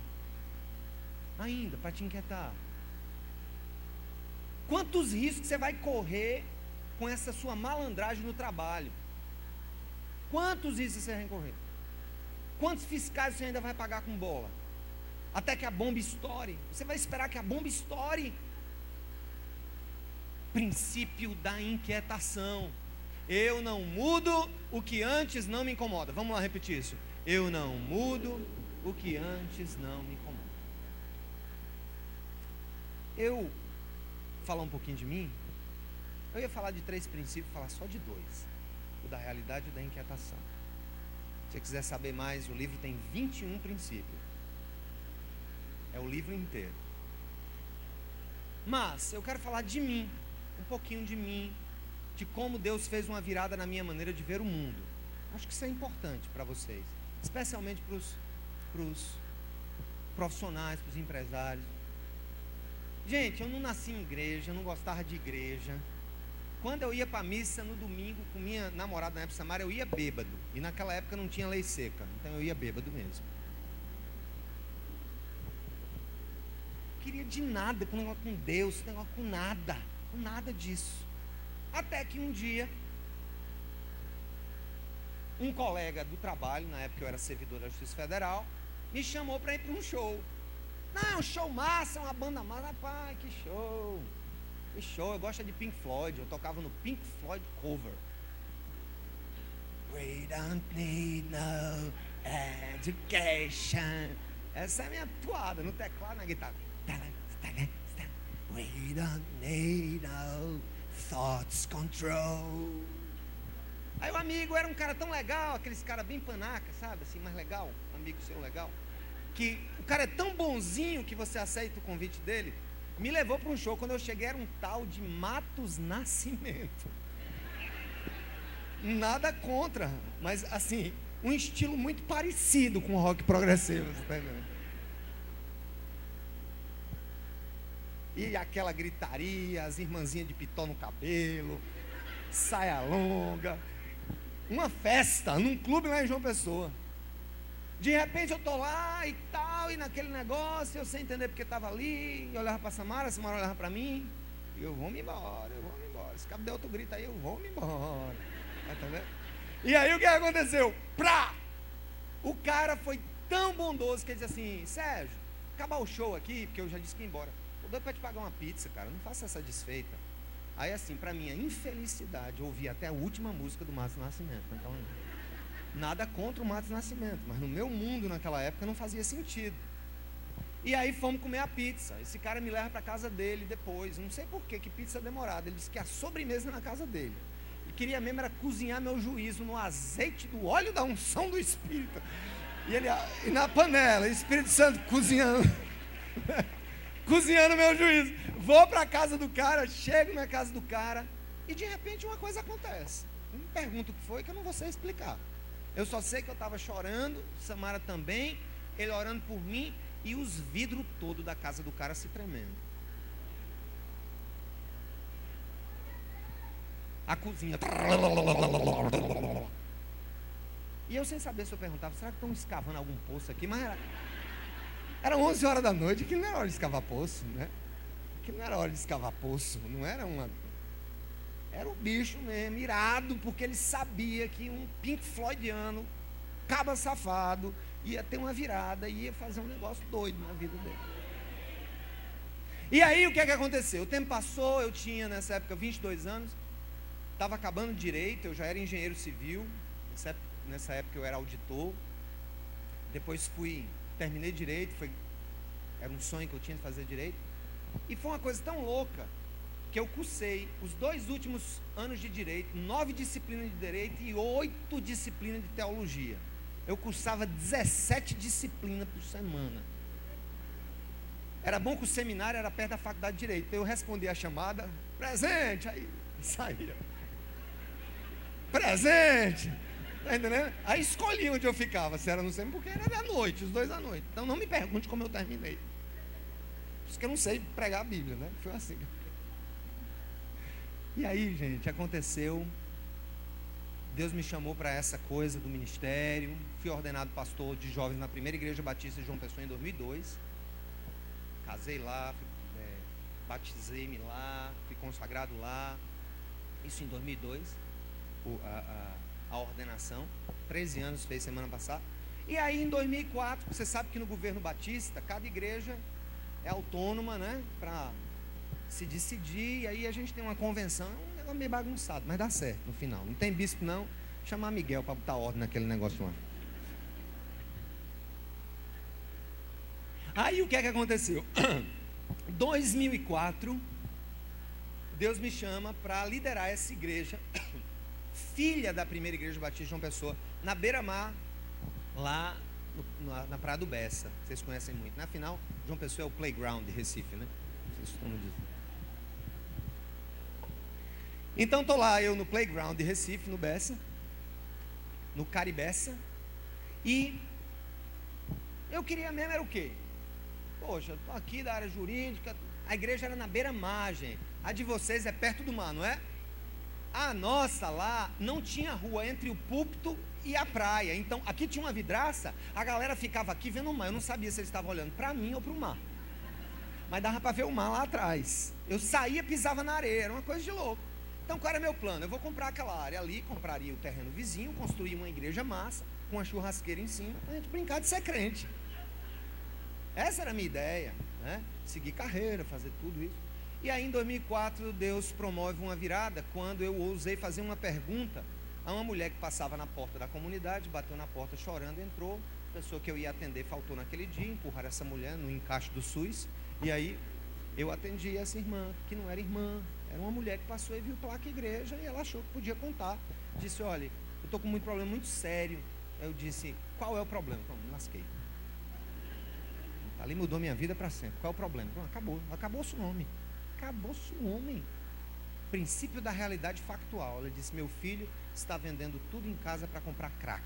Ainda, para te inquietar. Quantos riscos você vai correr com essa sua malandragem no trabalho? Quantos isso você vai recorrer? Quantos fiscais você ainda vai pagar com bola? Até que a bomba estoure. Você vai esperar que a bomba estoure. Princípio da inquietação. Eu não mudo o que antes não me incomoda. Vamos lá repetir isso. Eu não mudo o que antes não me incomoda. Eu falar um pouquinho de mim. Eu ia falar de três princípios, falar só de dois da realidade e da inquietação. Se você quiser saber mais, o livro tem 21 princípios. É o livro inteiro. Mas eu quero falar de mim, um pouquinho de mim, de como Deus fez uma virada na minha maneira de ver o mundo. Acho que isso é importante para vocês, especialmente para os profissionais, para os empresários. Gente, eu não nasci em igreja, eu não gostava de igreja. Quando eu ia para a missa no domingo com minha namorada na época Samara, eu ia bêbado. E naquela época não tinha lei seca, então eu ia bêbado mesmo. queria de nada com negócio com Deus, negócio com nada, com nada disso. Até que um dia, um colega do trabalho, na época eu era servidor da Justiça Federal, me chamou para ir para um show. Não, show massa, uma banda massa, rapaz, que show. Que show, eu gosto de Pink Floyd, eu tocava no Pink Floyd cover. We don't need no education. Essa é a minha toada no teclado, na guitarra. We don't need no thoughts control. Aí o amigo era um cara tão legal, aqueles cara bem panaca, sabe? Assim, mais legal, amigo seu legal. Que o cara é tão bonzinho que você aceita o convite dele. Me levou para um show. Quando eu cheguei, era um tal de Matos Nascimento. Nada contra, mas assim, um estilo muito parecido com o rock progressivo. Você tá E aquela gritaria, as irmãzinhas de pitó no cabelo, saia longa. Uma festa num clube lá em João Pessoa. De repente eu tô lá e tal, e naquele negócio, eu sem entender porque estava ali, e olhava para Samara, a Samara olhava para mim, e eu vou me embora, eu vou me embora. Se cabo der outro grito aí, eu vou me embora. Tá entendendo? E aí o que aconteceu? Pra! O cara foi tão bondoso que ele disse assim, Sérgio, acabar o show aqui, porque eu já disse que ia embora. Eu dou para te pagar uma pizza, cara, não faça essa desfeita. Aí assim, para minha infelicidade, eu ouvi até a última música do Márcio Nascimento. Então, nada contra o Matos Nascimento, mas no meu mundo naquela época não fazia sentido. E aí fomos comer a pizza. Esse cara me leva para casa dele depois. Não sei por que, que pizza demorada. Ele disse que a sobremesa na casa dele. Ele queria mesmo era cozinhar meu juízo no azeite do óleo da unção do Espírito. E ele e na panela, Espírito Santo cozinhando. *laughs* cozinhando meu juízo. Vou para casa do cara, chego na casa do cara e de repente uma coisa acontece. Não me pergunto o que foi que eu não vou sei explicar. Eu só sei que eu estava chorando, Samara também, ele orando por mim e os vidros todos da casa do cara se tremendo. A cozinha. E eu sem saber se eu perguntava, será que estão escavando algum poço aqui? Mas era, era 11 horas da noite, que não era hora de escavar poço, né? Que não era hora de escavar poço, não era uma era o bicho mesmo, irado, porque ele sabia que um Pink Floydiano, caba safado, ia ter uma virada, ia fazer um negócio doido na vida dele. E aí o que é que aconteceu? O tempo passou, eu tinha nessa época 22 anos, estava acabando direito, eu já era engenheiro civil, nessa época, nessa época eu era auditor. Depois fui, terminei direito, foi, era um sonho que eu tinha de fazer direito. E foi uma coisa tão louca que eu cursei os dois últimos anos de direito, nove disciplinas de direito e oito disciplinas de teologia. Eu cursava 17 disciplinas por semana. Era bom que o seminário era perto da faculdade de direito. Eu respondi a chamada, presente, aí *laughs* saía. Presente. Tá? Aí escolhi onde eu ficava, se era no seminário, porque era da noite, os dois à noite. Então não me pergunte como eu terminei. Por isso que eu não sei pregar a Bíblia, né? Foi assim. E aí, gente, aconteceu. Deus me chamou para essa coisa do ministério. Fui ordenado pastor de jovens na primeira igreja batista de João Pessoa em 2002. Casei lá, é, batizei-me lá, fui consagrado lá. Isso em 2002, o, a, a, a ordenação. 13 anos fez semana passada. E aí em 2004, você sabe que no governo batista, cada igreja é autônoma, né? Para se decidir, e aí a gente tem uma convenção, é um negócio meio bagunçado, mas dá certo no final. Não tem bispo não, chamar Miguel para botar ordem naquele negócio lá. Aí o que é que aconteceu? *coughs* 2004, Deus me chama para liderar essa igreja, *coughs* filha da primeira igreja batista de João Pessoa, na beira-mar, lá no, na, na Praia do Bessa. Vocês conhecem muito. Na final, João Pessoa é o playground de Recife, né? Vocês estão dizendo. Então estou lá, eu no playground de Recife, no Bessa, no Caribessa, e eu queria mesmo era o quê? Poxa, estou aqui da área jurídica, a igreja era na beira-margem, a de vocês é perto do mar, não é? A nossa lá não tinha rua entre o púlpito e a praia, então aqui tinha uma vidraça, a galera ficava aqui vendo o mar, eu não sabia se eles estavam olhando para mim ou para o mar, mas dava para ver o mar lá atrás. Eu saía, pisava na areia, era uma coisa de louco. Então, qual era meu plano? Eu vou comprar aquela área ali, compraria o terreno vizinho, construir uma igreja massa, com uma churrasqueira em cima, para a gente brincar de ser crente. Essa era a minha ideia, né? Seguir carreira, fazer tudo isso. E aí, em 2004, Deus promove uma virada quando eu ousei fazer uma pergunta a uma mulher que passava na porta da comunidade, bateu na porta chorando, entrou. A pessoa que eu ia atender faltou naquele dia, empurraram essa mulher no encaixe do SUS. E aí, eu atendi essa irmã, que não era irmã, era uma mulher que passou e viu placa igreja e ela achou que podia contar Disse, olha, eu estou com um problema muito sério. Eu disse, qual é o problema? Então, me lasquei. Ali mudou minha vida para sempre. Qual é o problema? Então, acabou. Acabou-se o homem. Acabou-se o homem. Princípio da realidade factual. Ela disse, meu filho está vendendo tudo em casa para comprar crack.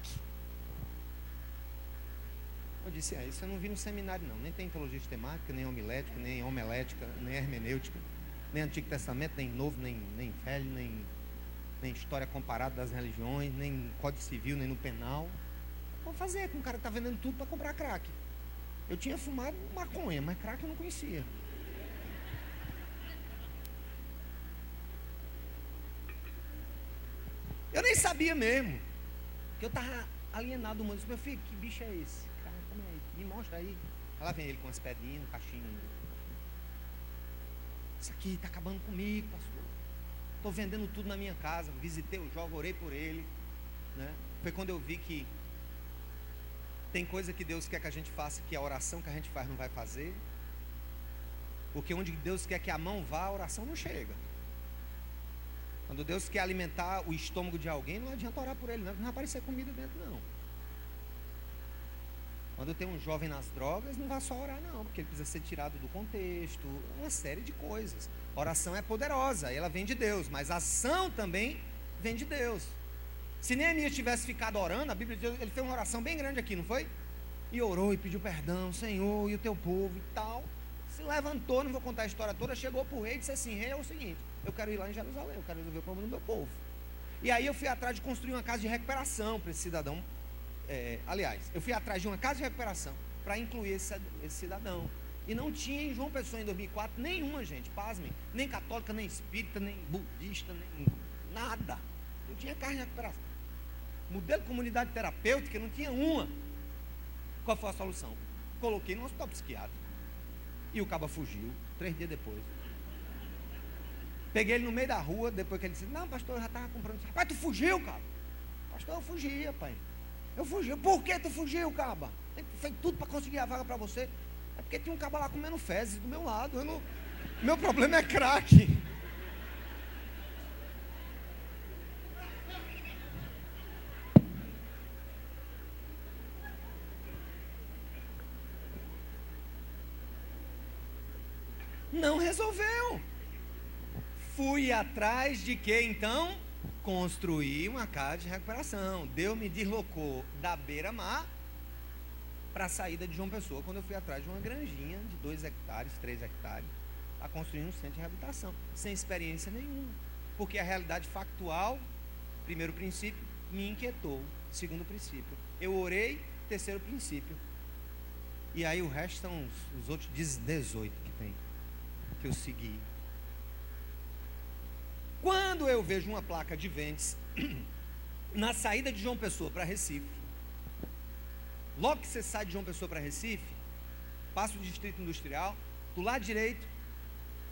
Eu disse, é, isso eu não vi no seminário não. Nem tem teologia sistemática, nem homilética, nem homelética, nem hermenêutica, nem Antigo Testamento, nem Novo, nem, nem Velho, nem, nem história comparada das religiões, nem Código Civil, nem no penal. Vou fazer com um cara que está vendendo tudo para comprar crack. Eu tinha fumado maconha, mas crack eu não conhecia. Eu nem sabia mesmo. Que eu estava alienado do mundo. Disse, meu filho, que bicho é esse? Cara, como é? Me mostra aí. Lá vem ele com as pedrinhas, um caixinho. Isso aqui está acabando comigo, pastor. Estou vendendo tudo na minha casa. Visitei o jogo, orei por ele. Né? Foi quando eu vi que tem coisa que Deus quer que a gente faça que a oração que a gente faz não vai fazer. Porque onde Deus quer que a mão vá, a oração não chega. Quando Deus quer alimentar o estômago de alguém, não adianta orar por ele, não, não vai aparecer comida dentro, não. Quando tem um jovem nas drogas, não vai só orar, não, porque ele precisa ser tirado do contexto, uma série de coisas. Oração é poderosa, ela vem de Deus, mas a ação também vem de Deus. Se Neemias tivesse ficado orando, a Bíblia diz, ele fez uma oração bem grande aqui, não foi? E orou e pediu perdão, Senhor, e o teu povo e tal. Se levantou, não vou contar a história toda, chegou para o rei e disse assim: Rei, é o seguinte, eu quero ir lá em Jerusalém, eu quero resolver o problema do meu povo. E aí eu fui atrás de construir uma casa de recuperação para esse cidadão. É, aliás, eu fui atrás de uma casa de recuperação para incluir esse, esse, cidadão. E não tinha em João Pessoa em 2004 nenhuma, gente, pasmem, nem católica, nem espírita, nem budista, nem nada. Não tinha casa de recuperação. Modelo de comunidade terapêutica, não tinha uma. Qual foi a solução? Coloquei no hospital psiquiátrico. E o caba fugiu, três dias depois. Peguei ele no meio da rua, depois que ele disse, não, pastor, eu já estava comprando. Rapaz, tu fugiu, cara. Pastor, eu fugi, pai. Eu fugi. Por que tu fugiu, caba? Fez tudo para conseguir a vaga para você. É porque tinha um caba lá comendo fezes do meu lado. Eu não... Meu problema é crack. Não resolveu. Fui atrás de que então? Construir uma casa de recuperação. Deus me deslocou da beira-mar para a saída de João Pessoa, quando eu fui atrás de uma granjinha de 2 hectares, 3 hectares, a construir um centro de reabilitação, sem experiência nenhuma. Porque a realidade factual, primeiro princípio, me inquietou. Segundo princípio, eu orei, terceiro princípio. E aí o resto são os, os outros 18 que tem, que eu segui. Quando eu vejo uma placa de Ventes *clears throat* na saída de João Pessoa para Recife, logo que você sai de João Pessoa para Recife, passa o distrito industrial, do lado direito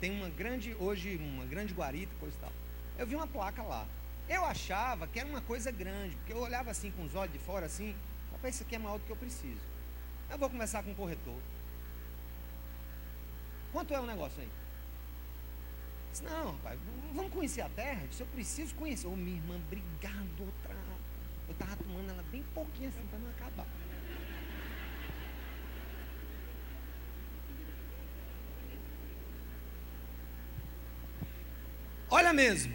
tem uma grande, hoje uma grande guarita, coisa e tal. Eu vi uma placa lá. Eu achava que era uma coisa grande, porque eu olhava assim com os olhos de fora assim, rapaz, isso aqui é maior do que eu preciso. Eu vou conversar com o corretor. Quanto é o negócio aí? Disse, não, rapaz, vamos conhecer a terra? Eu disse, eu preciso conhecer. Ô, minha irmã, obrigado, outra. Eu estava tomando ela bem pouquinho assim para não acabar. Olha mesmo,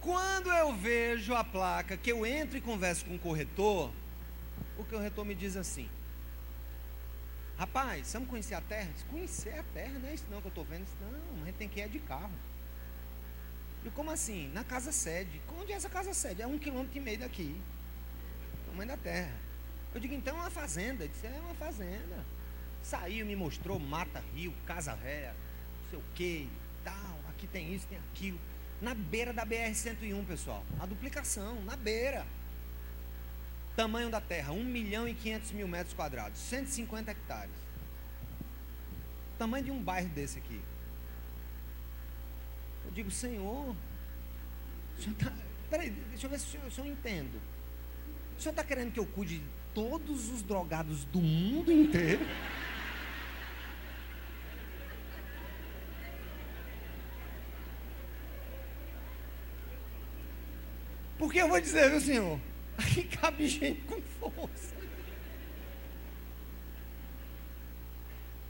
quando eu vejo a placa, que eu entro e converso com o corretor, o corretor me diz assim: Rapaz, vamos conhecer a terra? Diz, conhecer a terra, não é isso não que eu estou vendo. Não, a gente tem que ir de carro. E como assim? Na casa sede. Onde é essa casa sede? É um quilômetro e meio daqui. Tamanho da terra. Eu digo, então é uma fazenda. Ele disse, é uma fazenda. Saiu, me mostrou mata, rio, casa véia, não sei o que, tal. Aqui tem isso, tem aquilo. Na beira da BR-101, pessoal. A duplicação, na beira. Tamanho da terra, 1 milhão e 500 mil metros quadrados, 150 hectares. Tamanho de um bairro desse aqui. Eu digo, Senhor, senhor tá, peraí, deixa eu ver se eu entendo. O senhor está querendo que eu cuide de todos os drogados do mundo inteiro? Porque eu vou dizer, viu, Senhor? Aqui cabe gente com força.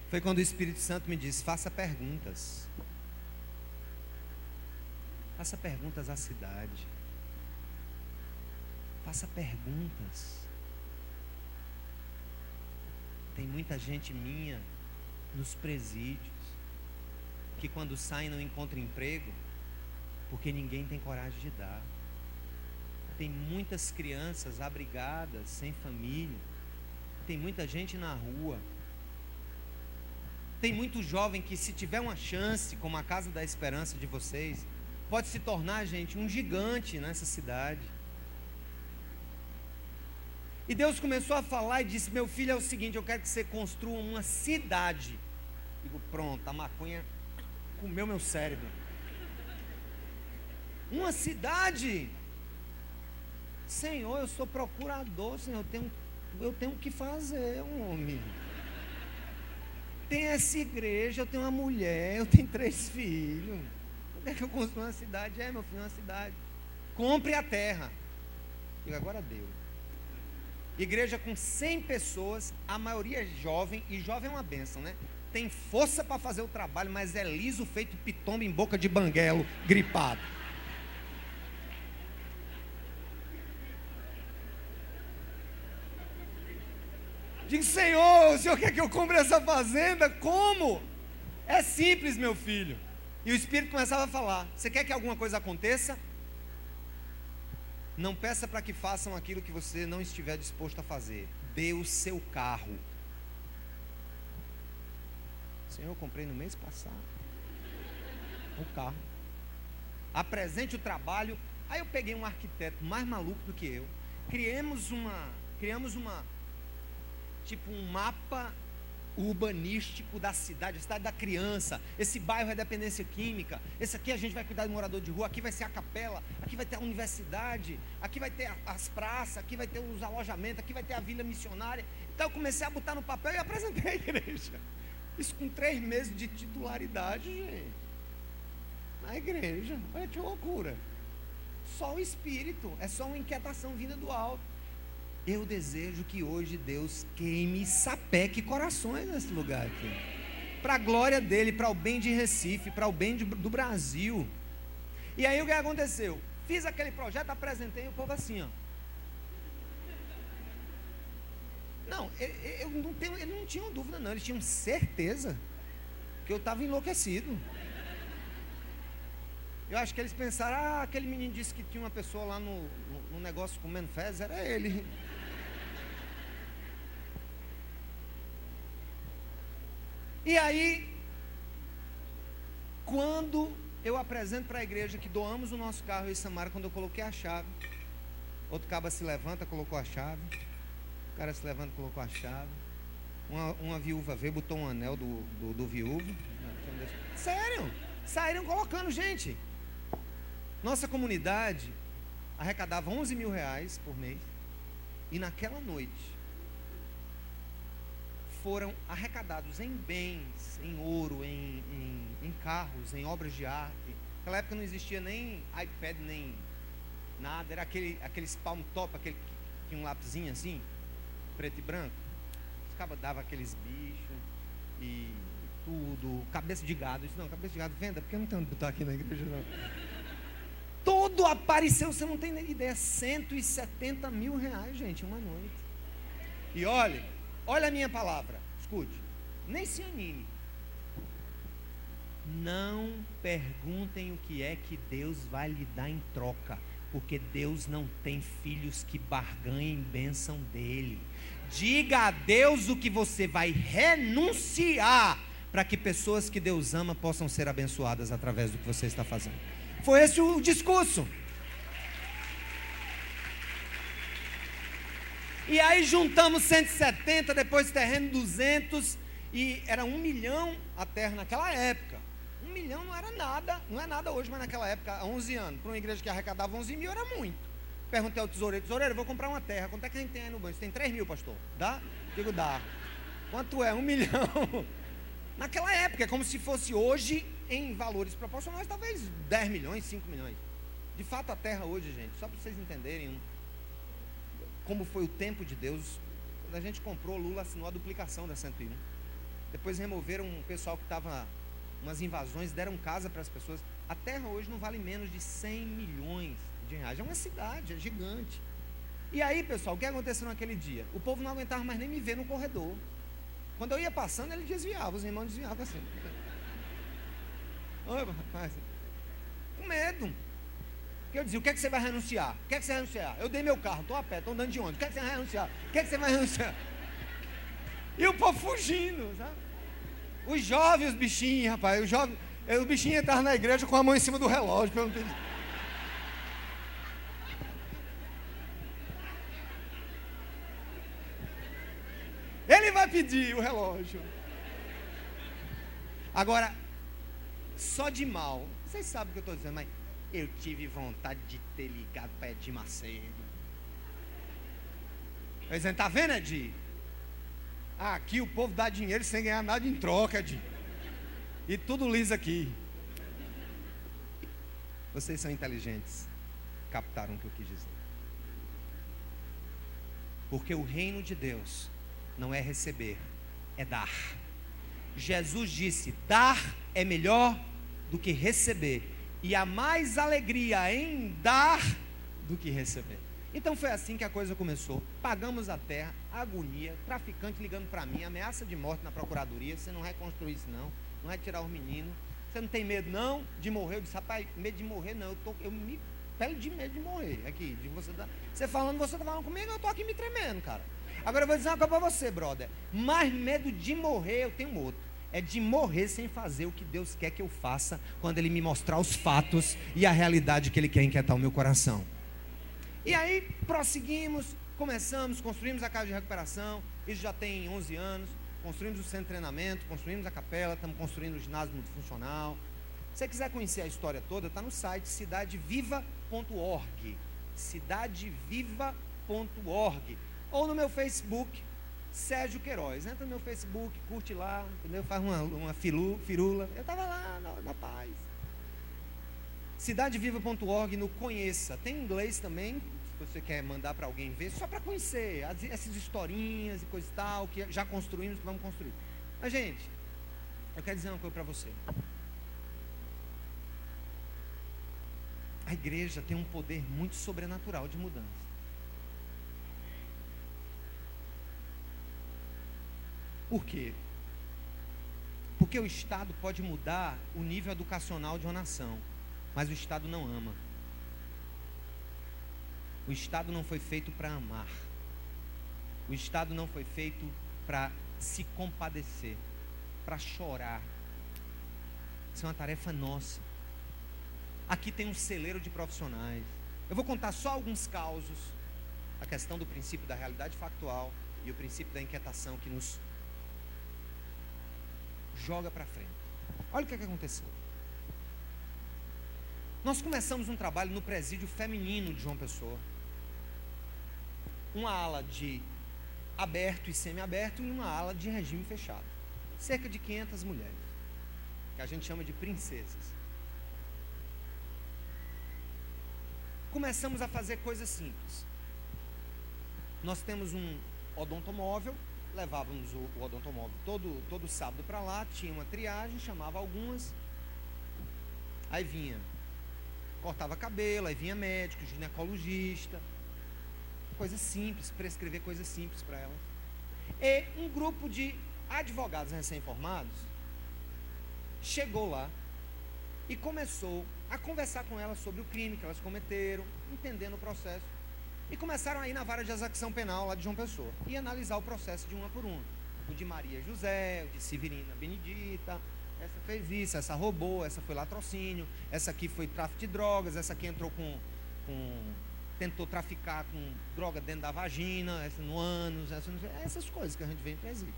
Foi quando o Espírito Santo me disse: faça perguntas. Faça perguntas à cidade. Faça perguntas. Tem muita gente minha nos presídios que quando saem não encontram emprego porque ninguém tem coragem de dar. Tem muitas crianças abrigadas, sem família. Tem muita gente na rua. Tem muito jovem que, se tiver uma chance, como a Casa da Esperança de vocês, pode se tornar, gente, um gigante nessa cidade. E Deus começou a falar e disse: Meu filho, é o seguinte, eu quero que você construa uma cidade. Digo, pronto, a maconha comeu meu cérebro. Uma cidade. Senhor, eu sou procurador, Senhor, eu tenho, eu tenho que fazer, homem. Tem essa igreja, eu tenho uma mulher, eu tenho três filhos. É *laughs* que eu construo uma cidade? É, meu filho, uma cidade. Compre a terra. Digo, agora deu. Igreja com 100 pessoas, a maioria é jovem, e jovem é uma benção, né? Tem força para fazer o trabalho, mas é liso feito pitombo em boca de banguelo, gripado. Diz, Senhor, o Senhor quer que eu compre essa fazenda? Como? É simples, meu filho. E o Espírito começava a falar: Você quer que alguma coisa aconteça? Não peça para que façam aquilo que você não estiver disposto a fazer. Dê o seu carro. Senhor, eu comprei no mês passado o carro. Apresente o trabalho. Aí eu peguei um arquiteto mais maluco do que eu. Criamos uma, criamos uma, tipo um mapa urbanístico da cidade, a cidade da criança. Esse bairro é dependência química. Esse aqui a gente vai cuidar do morador de rua. Aqui vai ser a capela. Aqui vai ter a universidade. Aqui vai ter as praças. Aqui vai ter os alojamentos. Aqui vai ter a vila missionária. Então eu comecei a botar no papel e apresentei a igreja. Isso com três meses de titularidade, gente. Na igreja. Olha que loucura. Só o espírito. É só uma inquietação vinda do alto. Eu desejo que hoje Deus queime sapeque corações nesse lugar aqui. Para a glória dele, para o bem de Recife, para o bem de, do Brasil. E aí o que aconteceu? Fiz aquele projeto, apresentei o povo assim, ó. Não, eu, não tenho, eles não tinham dúvida, não, eles tinham certeza que eu estava enlouquecido. Eu acho que eles pensaram, ah, aquele menino disse que tinha uma pessoa lá no, no, no negócio comendo fezes, era ele. E aí, quando eu apresento para a igreja que doamos o nosso carro em Samara, quando eu coloquei a chave, outro caba se levanta, colocou a chave, o cara se levanta, colocou a chave, uma, uma viúva veio, botou um anel do, do, do viúvo. Sério, saíram colocando, gente. Nossa comunidade arrecadava 11 mil reais por mês, e naquela noite, foram arrecadados em bens, em ouro, em, em, em carros, em obras de arte. Naquela época não existia nem iPad, nem nada, era aquele, aqueles palm top, aquele que tinha um lapisinho assim, preto e branco. Os cabos davam aqueles bichos e tudo, cabeça de gado. Isso não, cabeça de gado, venda, porque eu não tenho onde botar aqui na igreja não. Todo apareceu, você não tem ideia, 170 mil reais, gente, uma noite. E olha, Olha a minha palavra, escute. Nem se anime. Não perguntem o que é que Deus vai lhe dar em troca, porque Deus não tem filhos que barganhem bênção dele. Diga a Deus o que você vai renunciar para que pessoas que Deus ama possam ser abençoadas através do que você está fazendo. Foi esse o discurso. E aí juntamos 170, depois terreno 200, e era um milhão a terra naquela época. Um milhão não era nada, não é nada hoje, mas naquela época, há 11 anos, para uma igreja que arrecadava 11 mil era muito. Perguntei ao tesoureiro, tesoureiro, vou comprar uma terra, quanto é que a gente tem aí no banco? Você tem 3 mil, pastor? Dá? Digo, dá. Quanto é? Um milhão. *laughs* Naquela época, é como se fosse hoje, em valores proporcionais, talvez 10 milhões, 5 milhões. De fato, a terra hoje, gente, só para vocês entenderem como foi o tempo de Deus, quando a gente comprou, Lula assinou a duplicação da 101. Depois removeram um pessoal que estava umas invasões, deram casa para as pessoas. A terra hoje não vale menos de 100 milhões de reais. É uma cidade, é gigante. E aí, pessoal, o que aconteceu naquele dia? O povo não aguentava mais nem me ver no corredor. Quando eu ia passando, ele desviava, os irmãos desviavam assim. *laughs* Oi, rapaz. Com medo. Porque eu dizia, o que é que você vai renunciar? O que é que você vai renunciar? Eu dei meu carro, estou a pé, estou andando de onde? O que é que você vai renunciar? O que é que você vai renunciar? *laughs* E o povo fugindo, sabe? Os jovens, os bichinhos, rapaz, os jovens, o bichinho estava na igreja com a mão em cima do relógio, perguntando. Ele vai pedir o relógio. Agora, só de mal, vocês sabem o que eu estou dizendo, mas eu tive vontade de ter ligado para Edir Macedo. Eu dizendo, tá vendo, Edir? Aqui o povo dá dinheiro sem ganhar nada em troca, Edir. E tudo liso aqui. Vocês são inteligentes. Captaram o que eu quis dizer. Porque o reino de Deus não é receber, é dar. Jesus disse: dar é melhor do que receber, e há mais alegria em dar do que receber. Então foi assim que a coisa começou. Pagamos a terra, agonia, traficante ligando para mim, ameaça de morte na procuradoria. Você não reconstruir isso, não. Não vai tirar os meninos. Você não tem medo, não, de morrer? Eu disse, rapaz, medo de morrer, não. Eu, tô, eu me pele de medo de morrer. Aqui, de você, tá, você falando, você está falando comigo, eu estou aqui me tremendo, cara. Agora eu vou dizer uma coisa para você, brother. Mais medo de morrer, eu tenho outro. É de morrer sem fazer o que Deus quer que eu faça quando Ele me mostrar os fatos e a realidade que Ele quer inquietar o meu coração. E aí prosseguimos, começamos, construímos a casa de recuperação. Isso já tem 11 anos. Construímos o centro de treinamento, construímos a capela, estamos construindo o ginásio multifuncional. Se você quiser conhecer a história toda, está no site cidadeviva.org. Cidadeviva.org ou no meu Facebook, Sérgio Queiroz. Entra no meu Facebook, curte lá, entendeu? Faz uma, uma filu, firula. Eu estava lá na, na paz. Cidadeviva.org no Conheça. Tem inglês também, se você quer mandar para alguém ver, só para conhecer as, essas historinhas e coisa e tal, que já construímos, que vamos construir. Mas, gente, eu quero dizer uma coisa para você. A igreja tem um poder muito sobrenatural de mudança. Por quê? Porque o Estado pode mudar o nível educacional de uma nação, mas o Estado não ama. O Estado não foi feito para amar. O Estado não foi feito para se compadecer, para chorar. Isso é uma tarefa nossa. Aqui tem um celeiro de profissionais. Eu vou contar só alguns causos. A questão do princípio da realidade factual e o princípio da inquietação que nos joga para frente. Olha o que, é que aconteceu. Nós começamos um trabalho no presídio feminino de João Pessoa. Uma ala de aberto e semi-aberto e uma ala de regime fechado. Cerca de 500 mulheres, que a gente chama de princesas. Começamos a fazer coisas simples. Nós temos um odontomóvel levávamos o, o odontomóvel todo, todo sábado para lá, tinha uma triagem, chamava algumas, aí vinha, cortava cabelo, aí vinha médico, ginecologista, coisa simples, prescrever coisas simples para elas. E um grupo de advogados recém-formados chegou lá e começou a conversar com elas sobre o crime que elas cometeram, entendendo o processo. E começaram a ir na vara de execução penal lá de João Pessoa e analisar o processo de uma por uma. O de Maria José, o de Severina Benedita, essa fez isso, essa roubou, essa foi latrocínio, essa aqui foi tráfico de drogas, essa aqui entrou com, com tentou traficar com droga dentro da vagina, essa no ânus, essa, essas coisas que a gente vê em presídio.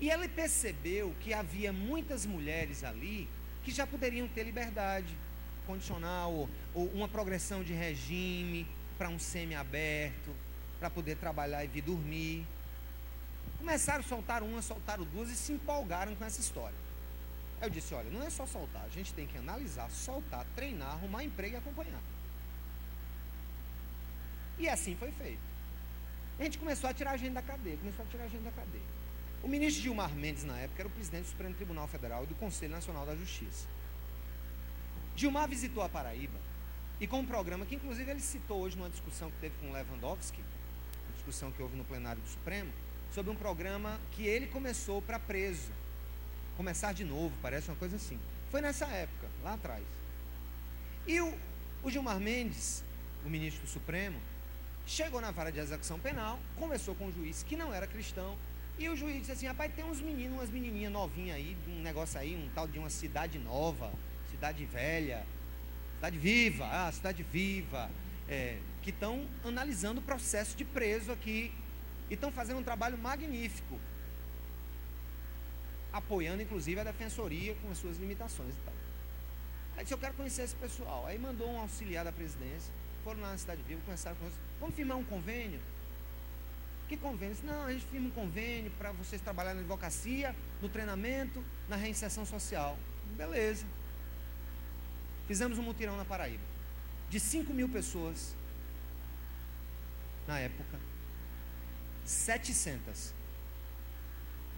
E ele percebeu que havia muitas mulheres ali que já poderiam ter liberdade condicional ou, ou uma progressão de regime, para um semi-aberto, para poder trabalhar e vir dormir. Começaram a soltar uma, soltaram duas e se empolgaram com essa história. Aí eu disse: olha, não é só soltar, a gente tem que analisar, soltar, treinar, arrumar emprego e acompanhar. E assim foi feito. A gente começou a tirar a gente da cadeia, começou a tirar a gente da cadeia. O ministro Gilmar Mendes, na época, era o presidente do Supremo Tribunal Federal e do Conselho Nacional da Justiça. Gilmar visitou a Paraíba e com um programa que, inclusive, ele citou hoje numa discussão que teve com Lewandowski, uma discussão que houve no plenário do Supremo, sobre um programa que ele começou para preso. Começar de novo, parece uma coisa assim. Foi nessa época, lá atrás. E o, o Gilmar Mendes, o ministro do Supremo, chegou na vara de execução penal, conversou com o juiz que não era cristão, e o juiz disse assim: rapaz, tem uns meninos, umas menininhas novinhas aí, um negócio aí, um tal de uma cidade nova, cidade velha, cidade viva, ah, cidade viva, é, que estão analisando o processo de preso aqui e estão fazendo um trabalho magnífico, apoiando inclusive a defensoria com as suas limitações e tal. Aí disse: Eu quero conhecer esse pessoal. Aí mandou um auxiliar da presidência, foram lá na Cidade Viva, começaram com Vamos firmar um convênio? Que convênio? Disse, Não, a gente firma um convênio para vocês trabalharem na advocacia, no treinamento, na reinserção social. Beleza. Fizemos um mutirão na Paraíba. De 5 mil pessoas, na época, 700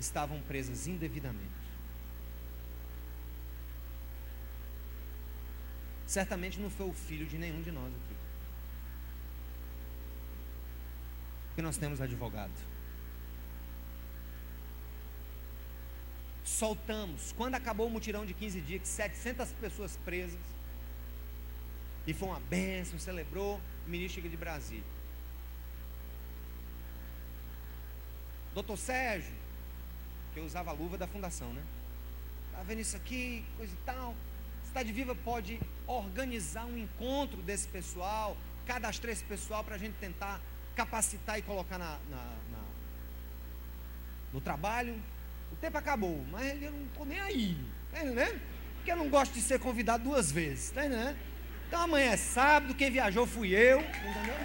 estavam presas indevidamente. Certamente não foi o filho de nenhum de nós aqui. Porque nós temos advogado. Soltamos. Quando acabou o mutirão de 15 dias, 700 pessoas presas. E foi uma bênção, celebrou. O ministro chega de Brasília. Doutor Sérgio, que eu usava a luva da fundação, né? Tá vendo isso aqui, coisa e tal. Cidade Viva pode organizar um encontro desse pessoal, cadastrar esse pessoal para a gente tentar capacitar e colocar na, na, na, no trabalho. O tempo acabou, mas eu não estou nem aí, entendendo? Porque eu não gosto de ser convidado duas vezes, entendendo? Então amanhã é sábado, quem viajou fui eu, entendeu?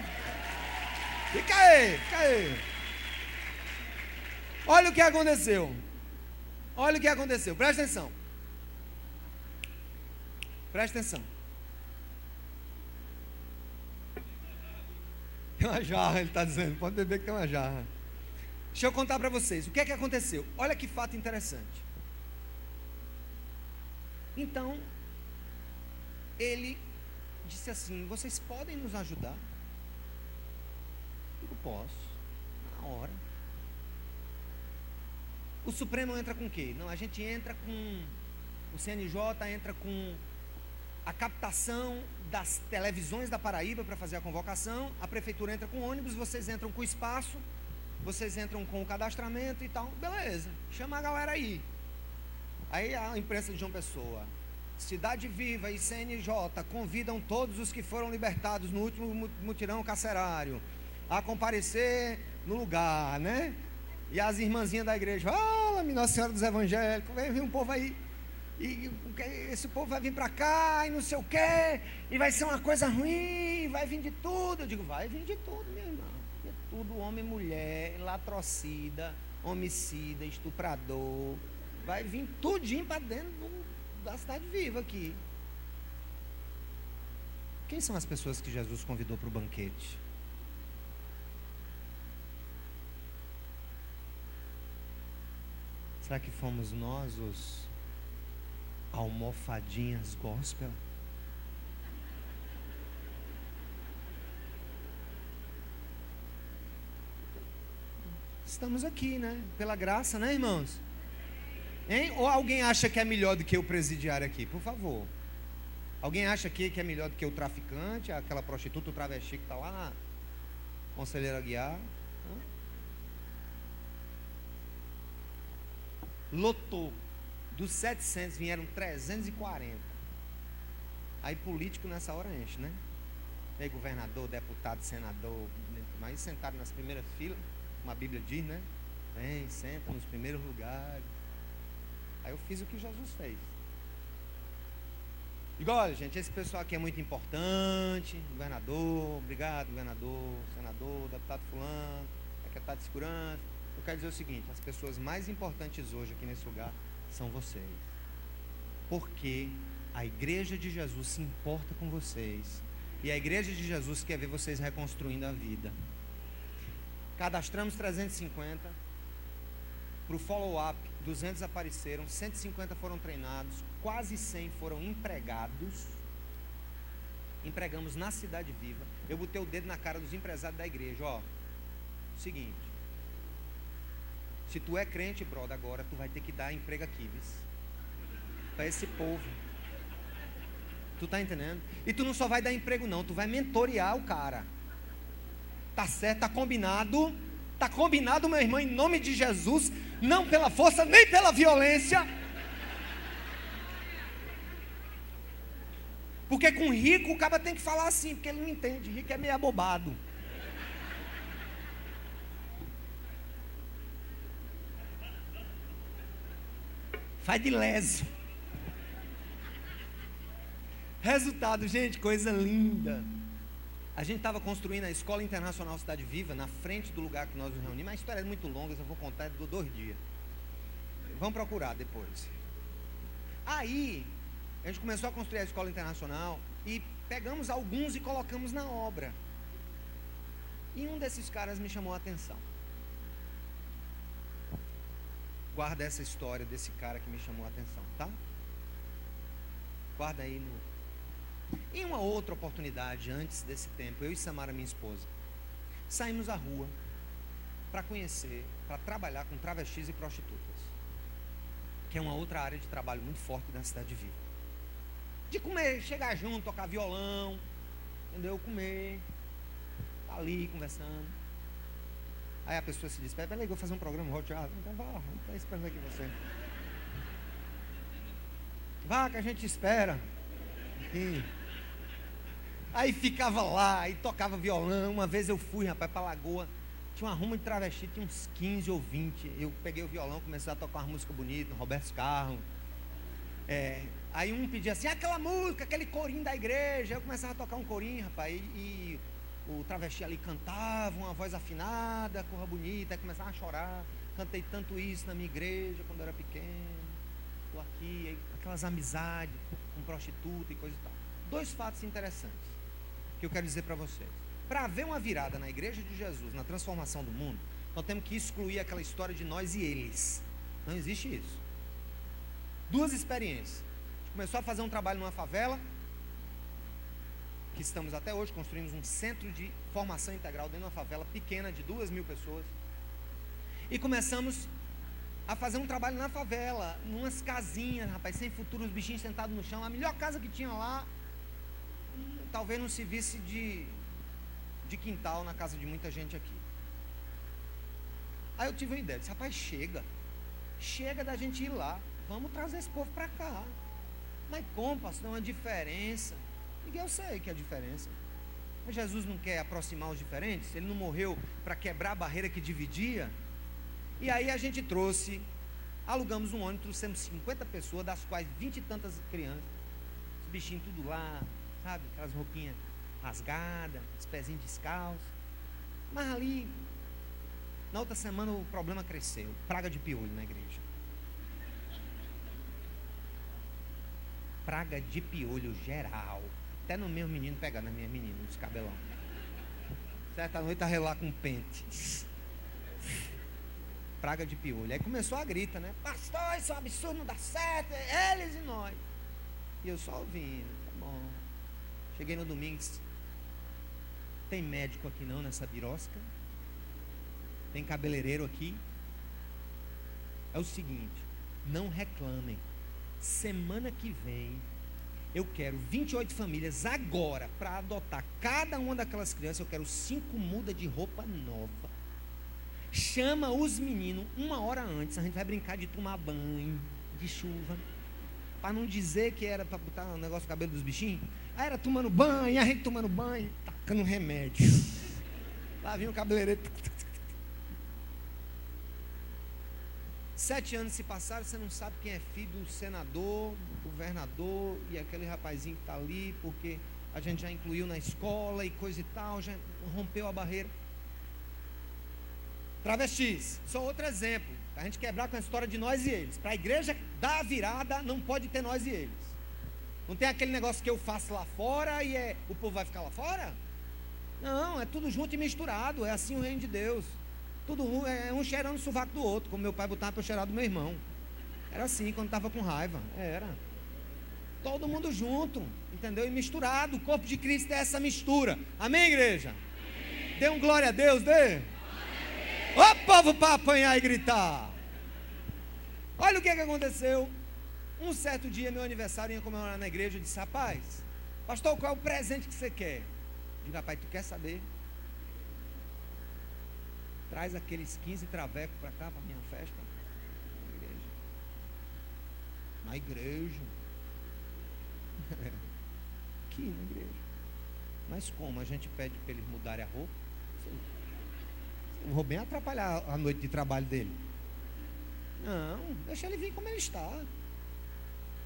Fica aí, fica aí. Olha o que aconteceu. Olha o que aconteceu. Presta atenção. Presta atenção. Tem uma jarra, ele está dizendo. Pode beber que tem uma jarra. Deixa eu contar para vocês. O que é que aconteceu? Olha que fato interessante. Então, ele disse assim: Vocês podem nos ajudar? Eu posso. Na hora. O Supremo entra com o quê? Não, a gente entra com. O CNJ entra com a captação das televisões da Paraíba para fazer a convocação, a prefeitura entra com ônibus, vocês entram com espaço, vocês entram com o cadastramento e tal, beleza, chama a galera aí. Aí a imprensa de João Pessoa, Cidade Viva e CNJ convidam todos os que foram libertados no último mutirão carcerário a comparecer no lugar, né? E as irmãzinhas da igreja, fala, Nossa Senhora dos Evangélicos, vem vir um povo aí. E esse povo vai vir para cá e não sei o quê, e vai ser uma coisa ruim, vai vir de tudo. Eu digo, vai vir de tudo, meu irmão. De tudo, homem, mulher, latrocida, homicida, estuprador. Vai vir tudinho para dentro do, da cidade viva aqui. Quem são as pessoas que Jesus convidou para o banquete? Será que fomos nós os almofadinhas gospel? Estamos aqui, né? Pela graça, né, irmãos? Hein? Ou alguém acha que é melhor do que o presidiário aqui? Por favor. Alguém acha aqui que é melhor do que o traficante, aquela prostituta, o travesti que está lá na Conselheira Guiar? lotou. Dos 700 vieram 340. Aí político nessa hora enche, né? aí governador, deputado, senador, mas sentaram nas primeiras filas, uma Bíblia diz, né? Vem, senta nos primeiros lugares. Aí eu fiz o que Jesus fez. Digo, olha, gente, esse pessoal aqui é muito importante. Governador, obrigado, governador, senador, deputado fulano, secretário de segurança, eu quero dizer o seguinte: as pessoas mais importantes hoje aqui nesse lugar são vocês. Porque a igreja de Jesus se importa com vocês. E a igreja de Jesus quer ver vocês reconstruindo a vida. Cadastramos 350. Para o follow-up, 200 apareceram, 150 foram treinados, quase 100 foram empregados. Empregamos na Cidade Viva. Eu botei o dedo na cara dos empresários da igreja. Ó, seguinte. Se tu é crente, brother, agora tu vai ter que dar emprego aqui, vis para esse povo. Tu tá entendendo? E tu não só vai dar emprego não, tu vai mentorear o cara. Tá certo, tá combinado? Tá combinado, meu irmão, em nome de Jesus, não pela força nem pela violência. Porque com rico o cara tem que falar assim, porque ele não entende, rico é meio abobado. Faz de leso. Resultado, gente, coisa linda. A gente estava construindo a Escola Internacional Cidade Viva, na frente do lugar que nós nos reunimos. A história é muito longa, eu vou contar é dois dias. Vamos procurar depois. Aí, a gente começou a construir a Escola Internacional e pegamos alguns e colocamos na obra. E um desses caras me chamou a atenção. Guarda essa história desse cara que me chamou a atenção, tá? Guarda aí no em uma outra oportunidade, antes desse tempo, eu e Samara, minha esposa, saímos à rua para conhecer, para trabalhar com travestis e prostitutas, que é uma outra área de trabalho muito forte da cidade de Viva. De comer, chegar junto, tocar violão, entendeu? Comer, tá ali conversando. Aí a pessoa se despede, peraí, vou fazer um programa roteado. Então vá, não está esperando aqui você. Vá que a gente espera. E Aí ficava lá, e tocava violão. Uma vez eu fui, rapaz, para Lagoa. Tinha uma ruma de travesti, tinha uns 15 ou 20. Eu peguei o violão, comecei a tocar uma música bonita, Roberto Carlos. É, aí um pedia assim, aquela música, aquele corinho da igreja. Eu começava a tocar um corinho, rapaz, e, e o travesti ali cantava, uma voz afinada, corra bonita, aí começava a chorar. Cantei tanto isso na minha igreja quando eu era pequeno. Estou aqui, aí, aquelas amizades com prostituta e coisa e tal. Dois fatos interessantes que eu quero dizer para vocês. Para haver uma virada na igreja de Jesus, na transformação do mundo, nós temos que excluir aquela história de nós e eles. Não existe isso. Duas experiências. A gente começou a fazer um trabalho numa favela, que estamos até hoje, construímos um centro de formação integral dentro de uma favela pequena de duas mil pessoas. E começamos a fazer um trabalho na favela, numas casinhas, rapaz, sem futuro, os bichinhos sentados no chão. A melhor casa que tinha lá talvez não se visse de, de quintal na casa de muita gente aqui. Aí eu tive uma ideia, disse, rapaz, chega, chega da gente ir lá, vamos trazer esse povo para cá. Mas como, pastor, é uma diferença. E eu sei que é a diferença. Mas Jesus não quer aproximar os diferentes, ele não morreu para quebrar a barreira que dividia. E aí a gente trouxe, alugamos um ônibus, trouxemos 50 pessoas, das quais 20 e tantas crianças. Os bichinhos tudo lá, sabe? Aquelas roupinhas rasgadas, os pezinhos descalços. Mas ali, na outra semana o problema cresceu. Praga de piolho na igreja. Praga de piolho geral. Até no meu menino pegando na minha menina, nos cabelão. Certa noite a lá com pente. Praga de piolho. Aí começou a grita, né? Pastor, isso é um absurdo, não dá certo. Eles e nós. E eu só ouvindo. Tá bom. Cheguei no domingo e disse, tem médico aqui não nessa birosca? Tem cabeleireiro aqui? É o seguinte, não reclamem. Semana que vem eu quero 28 famílias agora para adotar cada uma daquelas crianças. Eu quero cinco mudas de roupa nova. Chama os meninos uma hora antes. A gente vai brincar de tomar banho de chuva. Para não dizer que era para botar um negócio no cabelo dos bichinhos. Aí era tomando banho, a gente tomando banho, tacando remédio. Lá vinha o cabeleireiro. Sete anos se passaram, você não sabe quem é filho do senador, do governador e aquele rapazinho que está ali, porque a gente já incluiu na escola e coisa e tal, já rompeu a barreira. Travestis, só outro exemplo. A gente quebrar com a história de nós e eles. Para a igreja dar a virada, não pode ter nós e eles. Não tem aquele negócio que eu faço lá fora e é, o povo vai ficar lá fora? Não, é tudo junto e misturado. É assim o reino de Deus. Tudo um, é um cheirando o sovaco do outro, como meu pai botava para cheirar do meu irmão. Era assim quando estava com raiva. Era. Todo mundo junto, entendeu? E misturado. O corpo de Cristo é essa mistura. Amém, igreja? Amém. Dê um glória a Deus, dê. Ó povo para apanhar e gritar. Olha o que, que aconteceu. Um certo dia, meu aniversário, ia comemorar na igreja. Eu disse, rapaz, pastor, qual é o presente que você quer? Eu digo, rapaz, tu quer saber? Traz aqueles 15 travecos para cá, para minha festa. Na igreja. Na igreja. *laughs* Aqui na igreja. Mas como? A gente pede para eles mudarem a roupa? Eu vou bem atrapalhar a noite de trabalho dele. Não, deixa ele vir como ele está.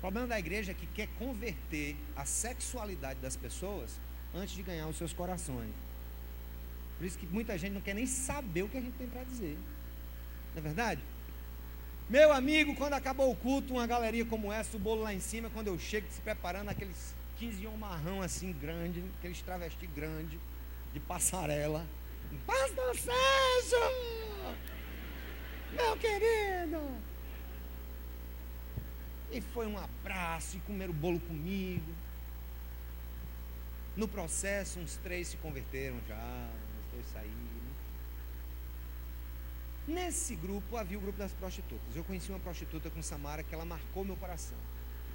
O problema da igreja é que quer converter a sexualidade das pessoas antes de ganhar os seus corações. Por isso que muita gente não quer nem saber o que a gente tem para dizer. Não é verdade? Meu amigo, quando acabou o culto, uma galeria como essa, o bolo lá em cima, quando eu chego se preparando, aqueles 15 um marrão assim grande, aqueles travesti grande, de passarela. Pastor Sérgio! Meu querido! E foi um abraço e comeram bolo comigo. No processo, uns três se converteram já dois saíram. Nesse grupo havia o grupo das prostitutas. Eu conheci uma prostituta com Samara que ela marcou meu coração.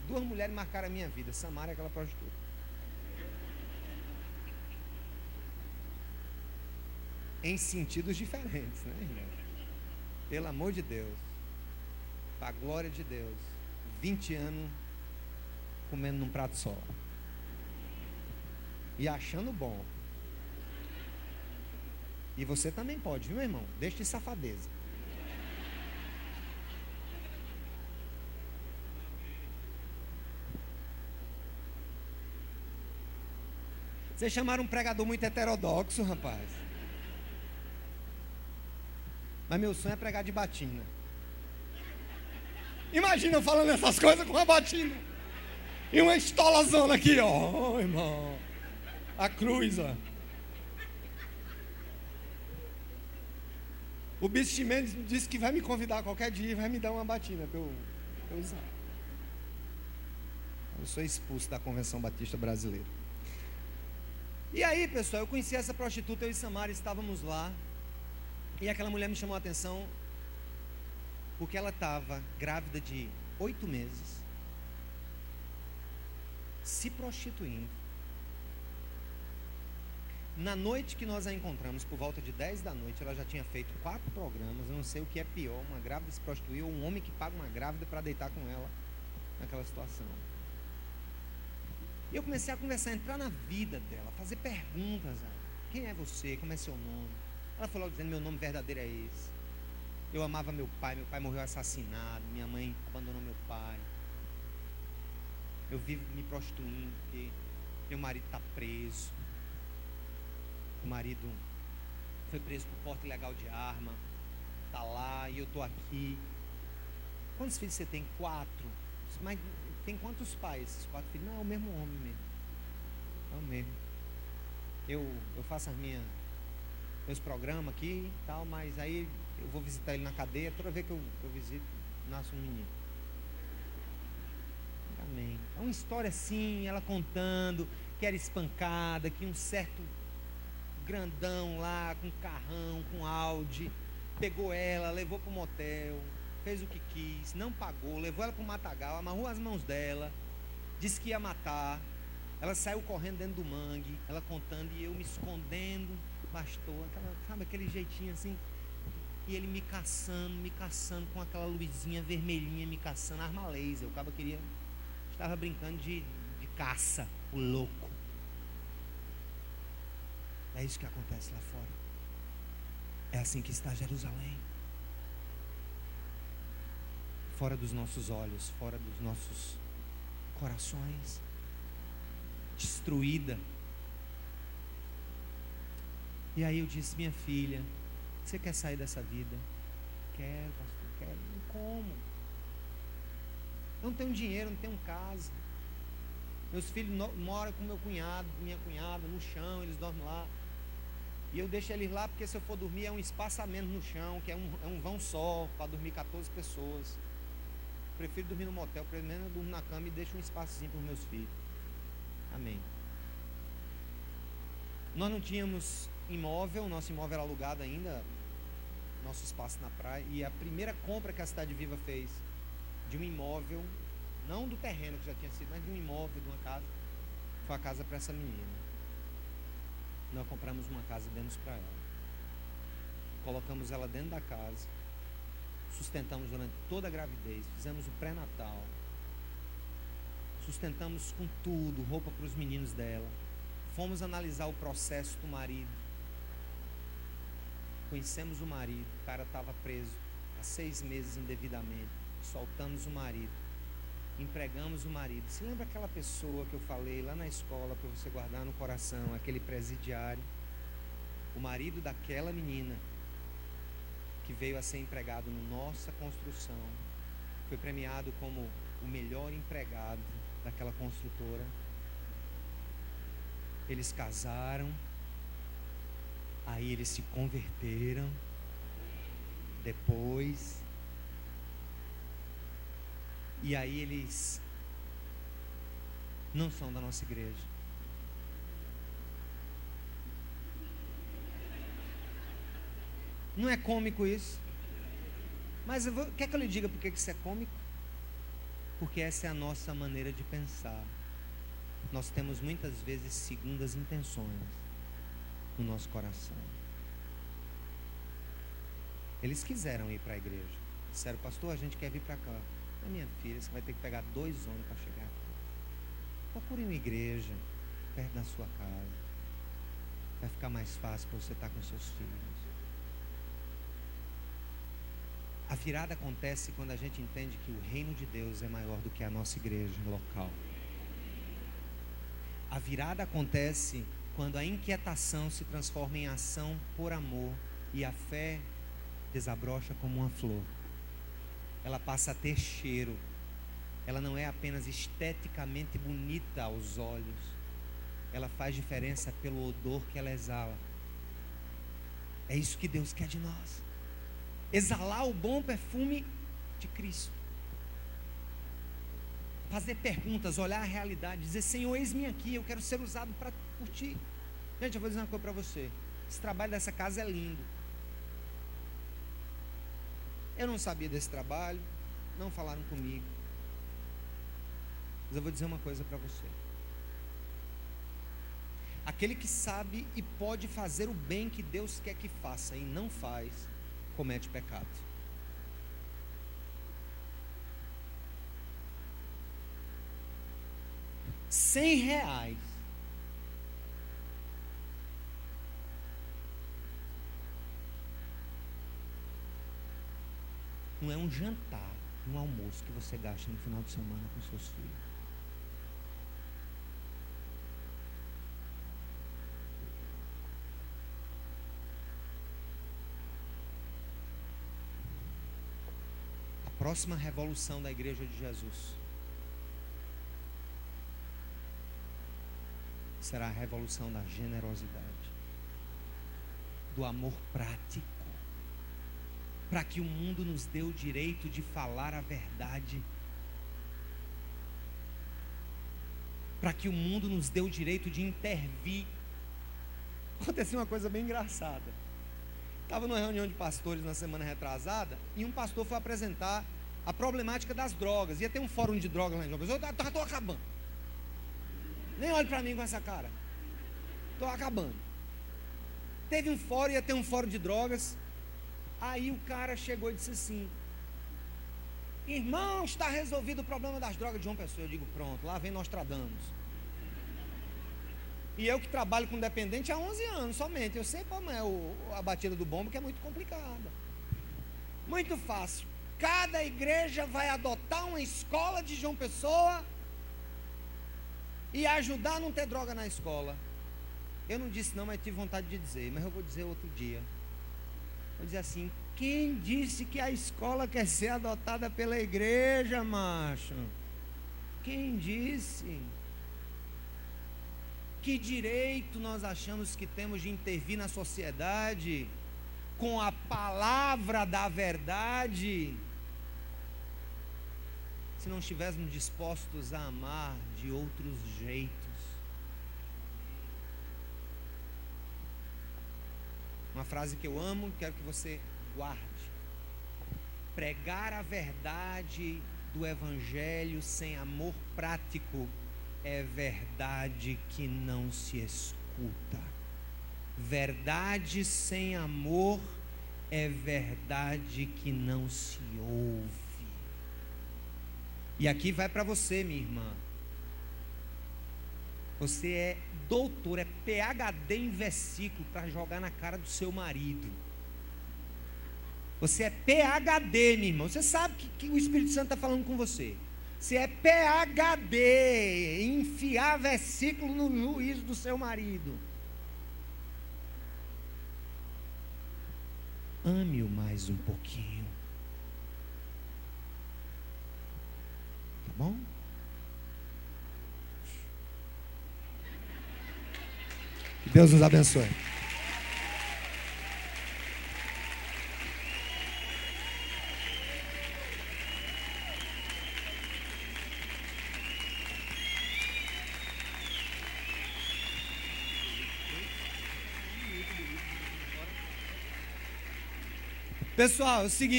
Duas mulheres marcaram a minha vida. Samara é aquela prostituta. Em sentidos diferentes, né, irmão? Pelo amor de Deus. Para a glória de Deus. 20 anos comendo num prato só. E achando bom. E você também pode, viu, irmão? Deixe de safadeza. Vocês chamaram um pregador muito heterodoxo, rapaz. Mas meu sonho é pregar de batina. Imagina eu falando essas coisas com uma batina. E uma estolazona aqui, ó. Oh, irmão. A cruz, ó. O Bispo Mendes disse que vai me convidar qualquer dia e vai me dar uma batina eu, eu usar. Eu sou expulso da Convenção Batista Brasileira. E aí, pessoal, eu conheci essa prostituta, eu e Samara estávamos lá. E aquela mulher me chamou a atenção porque ela estava grávida de oito meses, se prostituindo na noite que nós a encontramos, por volta de 10 da noite, ela já tinha feito quatro programas. Eu não sei o que é pior: uma grávida se prostituir ou um homem que paga uma grávida para deitar com ela naquela situação. E eu comecei a conversar, a entrar na vida dela, fazer perguntas. Quem é você? Como é seu nome? Ela falou dizendo: Meu nome verdadeiro é esse. Eu amava meu pai, meu pai morreu assassinado, minha mãe abandonou meu pai. Eu vivo me prostituindo porque meu marido está preso o marido foi preso por porte ilegal de arma, está lá e eu estou aqui. Quantos filhos você tem? Quatro. Mas tem quantos pais? Esses quatro filhos? Não, é o mesmo homem mesmo. É o mesmo. Eu, eu faço as minhas, meus programas aqui e tal, mas aí eu vou visitar ele na cadeia, toda vez que eu, eu visito, nasce um menino. Amém. É uma história assim, ela contando que era espancada, que um certo grandão lá, com carrão, com Audi, pegou ela, levou para o motel, fez o que quis, não pagou, levou ela para o matagal, amarrou as mãos dela, disse que ia matar. Ela saiu correndo dentro do mangue, ela contando e eu me escondendo, bastou, aquela, sabe aquele jeitinho assim. E ele me caçando, me caçando com aquela luzinha vermelhinha, me caçando, arma laser. O cara queria, estava brincando de, de caça, o louco. É isso que acontece lá fora. É assim que está Jerusalém. Fora dos nossos olhos, fora dos nossos corações. Destruída. E aí eu disse, minha filha, você quer sair dessa vida? Quero, pastor. quero. Não como. Eu não tenho dinheiro, não tenho casa. Meus filhos no, moram com meu cunhado, minha cunhada, no chão, eles dormem lá. E eu deixo eles lá porque se eu for dormir é um espaçamento no chão, que é um, é um vão só, para dormir 14 pessoas. Prefiro dormir no motel, pelo menos eu durmo na cama e deixo um espacinho para os meus filhos. Amém. Nós não tínhamos imóvel, nosso imóvel era alugado ainda, nosso espaço na praia, e a primeira compra que a Cidade Viva fez de um imóvel, não do terreno que já tinha sido, mas de um imóvel, de uma casa, foi a casa para essa menina. Nós compramos uma casa e demos para ela. Colocamos ela dentro da casa, sustentamos durante toda a gravidez, fizemos o pré-natal, sustentamos com tudo, roupa para os meninos dela. Fomos analisar o processo do marido. Conhecemos o marido, o cara estava preso há seis meses indevidamente. Soltamos o marido, empregamos o marido. Se lembra aquela pessoa que eu falei lá na escola para você guardar no coração, aquele presidiário? O marido daquela menina que veio a ser empregado na nossa construção, foi premiado como o melhor empregado daquela construtora. Eles casaram, aí eles se converteram, depois, e aí eles não são da nossa igreja. Não é cômico isso? Mas eu vou, quer que eu lhe diga por que isso é cômico? Porque essa é a nossa maneira de pensar. Nós temos muitas vezes segundas intenções no nosso coração. Eles quiseram ir para a igreja. Disseram, pastor, a gente quer vir para cá. A minha filha, você vai ter que pegar dois ônibus para chegar aqui. Procure uma igreja perto da sua casa. Vai ficar mais fácil para você estar com seus filhos. A virada acontece quando a gente entende que o reino de Deus é maior do que a nossa igreja local. A virada acontece quando a inquietação se transforma em ação por amor e a fé desabrocha como uma flor. Ela passa a ter cheiro. Ela não é apenas esteticamente bonita aos olhos. Ela faz diferença pelo odor que ela exala. É isso que Deus quer de nós exalar o bom perfume de Cristo. Fazer perguntas, olhar a realidade, dizer: Senhor, eis-me aqui, eu quero ser usado pra, por ti. Gente, eu vou dizer uma coisa para você: esse trabalho dessa casa é lindo. Eu não sabia desse trabalho, não falaram comigo. Mas eu vou dizer uma coisa para você. Aquele que sabe e pode fazer o bem que Deus quer que faça e não faz, comete pecado. Cem reais. Não é um jantar, um almoço que você gasta no final de semana com seus filhos. próxima revolução da igreja de Jesus será a revolução da generosidade, do amor prático, para que o mundo nos dê o direito de falar a verdade, para que o mundo nos dê o direito de intervir. Aconteceu uma coisa bem engraçada. Estava numa reunião de pastores na semana retrasada e um pastor foi apresentar a problemática das drogas. Ia ter um fórum de drogas lá em João Pessoa. Eu estou acabando. Nem olhe para mim com essa cara. Estou acabando. Teve um fórum, ia ter um fórum de drogas. Aí o cara chegou e disse assim: Irmão, está resolvido o problema das drogas de João Pessoa. Eu digo: Pronto, lá vem Nostradamus. E eu que trabalho com dependente há 11 anos somente. Eu sei como é o, a batida do bombo, que é muito complicada. Muito fácil cada igreja vai adotar uma escola de João Pessoa e ajudar a não ter droga na escola. Eu não disse não, mas tive vontade de dizer, mas eu vou dizer outro dia. Vou dizer assim, Quem disse que a escola quer ser adotada pela igreja, macho? Quem disse? Que direito nós achamos que temos de intervir na sociedade com a palavra da verdade? Se não estivéssemos dispostos a amar de outros jeitos. Uma frase que eu amo, quero que você guarde. Pregar a verdade do Evangelho sem amor prático é verdade que não se escuta. Verdade sem amor é verdade que não se ouve. E aqui vai para você, minha irmã. Você é doutor, é PhD em versículo para jogar na cara do seu marido. Você é PhD, minha irmã. Você sabe que, que o Espírito Santo está falando com você. Você é PhD enfiar versículo no juízo do seu marido. Ame-o mais um pouquinho. Tá bom? Deus nos abençoe. Pessoal, é o seguinte.